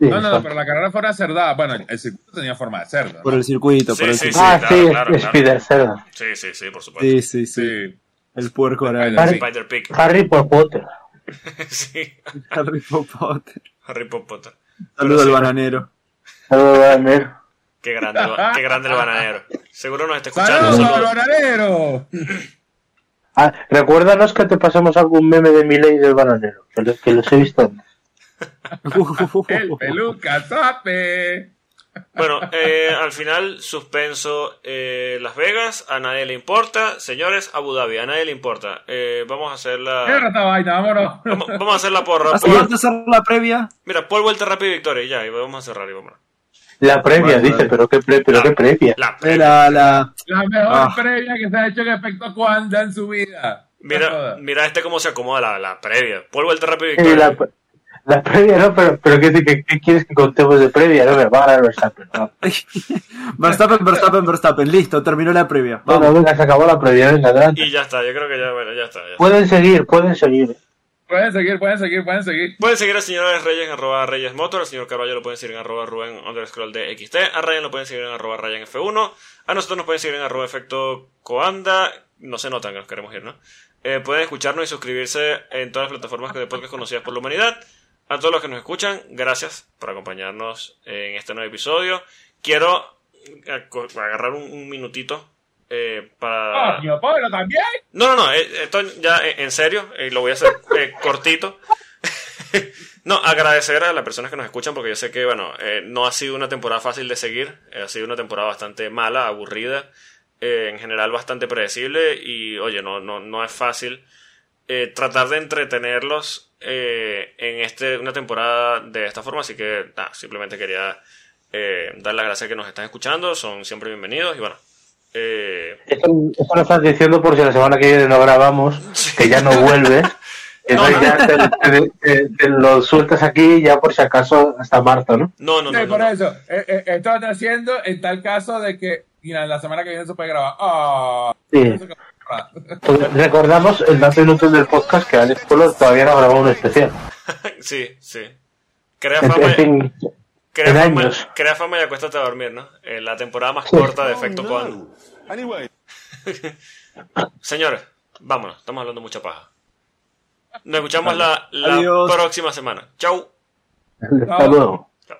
Sí, No, no, no, pero la carrera fue una cerdada. Bueno, el circuito tenía forma de cerdo. ¿no? Por el circuito, Sí, por el sí, circuito. ah, claro, sí, claro. Spider Cerdo. Sí, sí, sí, por supuesto. Sí, sí, sí. Sí. El puerco araña. Vale. Spider Pig. Harry Potter. sí, Harry Potter. Harry Potter. Saludo sí. al bananero. Saludos, Daniel. Qué grande, el qué grande el bananero. Seguro nos está escuchando. ¡Saludos, Saludos. bananero! Ah, recuérdanos que te pasamos algún meme de Miley del bananero, que los, que los he visto antes. El peluca sape. Bueno, eh, al final, suspenso eh, Las Vegas, a nadie le importa. Señores, Abu Dhabi, a nadie le importa. Eh, vamos a hacer la. esta vaina, vámonos. Vamos, vamos a hacer la porra. ¿Hasta Paul. hacer la previa? Mira, Paul vuelta rápido y victoria. Ya, y vamos a cerrar y vámonos. La previa, dice, pero qué, pre- pero La- qué previa. La La, la... La mejor Ah. previa que se ha hecho en efecto Cuanda en su vida. Mira, mira este cómo se acomoda la, la previa. Paul vuelta rápido y victoria. La, previa, no, pero, pero ¿qué, qué, qué quieres que contemos de previa? No me va a ganar Verstappen. No. Verstappen, Verstappen, Verstappen. Listo, terminó la previa. Bueno, Vamos. venga, se acabó la previa, venga, adelante. Y ya está, yo creo que ya, bueno, ya está. ya está. Pueden seguir, pueden seguir. Pueden seguir, pueden seguir, pueden seguir. Pueden seguir al señor Reyes en arroba Reyes Motor, al señor Carballo lo pueden seguir en arroba Rubén underscore de XT, a Ryan lo pueden seguir en arroba Ryan F1, a nosotros nos pueden seguir en arroba efecto Coanda, no se notan que nos queremos ir, ¿no? Eh, pueden escucharnos y suscribirse en todas las plataformas de podcast conocidas por la humanidad. A todos los que nos escuchan, gracias por acompañarnos en este nuevo episodio. Quiero agarrar un, un minutito eh, para... Pablo también. No, no, no, eh, esto ya en serio, eh, lo voy a hacer eh, cortito. no, agradecer a las personas que nos escuchan porque yo sé que, bueno, no ha sido una temporada fácil de seguir, ha sido una temporada bastante mala, aburrida, en general bastante predecible y, oye, no, no, no es fácil tratar de entretenerlos eh, en este, una temporada de esta forma, así que, nada, simplemente quería eh, dar las gracias que nos están escuchando, son siempre bienvenidos y, bueno, eh, Esto, esto lo estás diciendo por si la semana que viene no grabamos, que ya no vuelves. Entonces No, no. ya te, te- te- te lo sueltas aquí ya por si acaso hasta marzo, ¿no? no, no, no, Sí, por no. eso. Eh, eh, esto está haciendo en tal caso de que mira, la semana que viene se puede grabar. Ah, Sí. Pues recordamos el dato inútil del podcast que Alex Polo todavía no grabó un especial. Sí, sí. Crea fama, en fin, crea, en fama, años. crea fama y acuéstate a dormir, ¿no? Eh, la temporada más corta de Efecto Cuando. Señores, vámonos. Estamos hablando mucha paja. Nos escuchamos la, la próxima semana. Chau. hasta luego. Chao.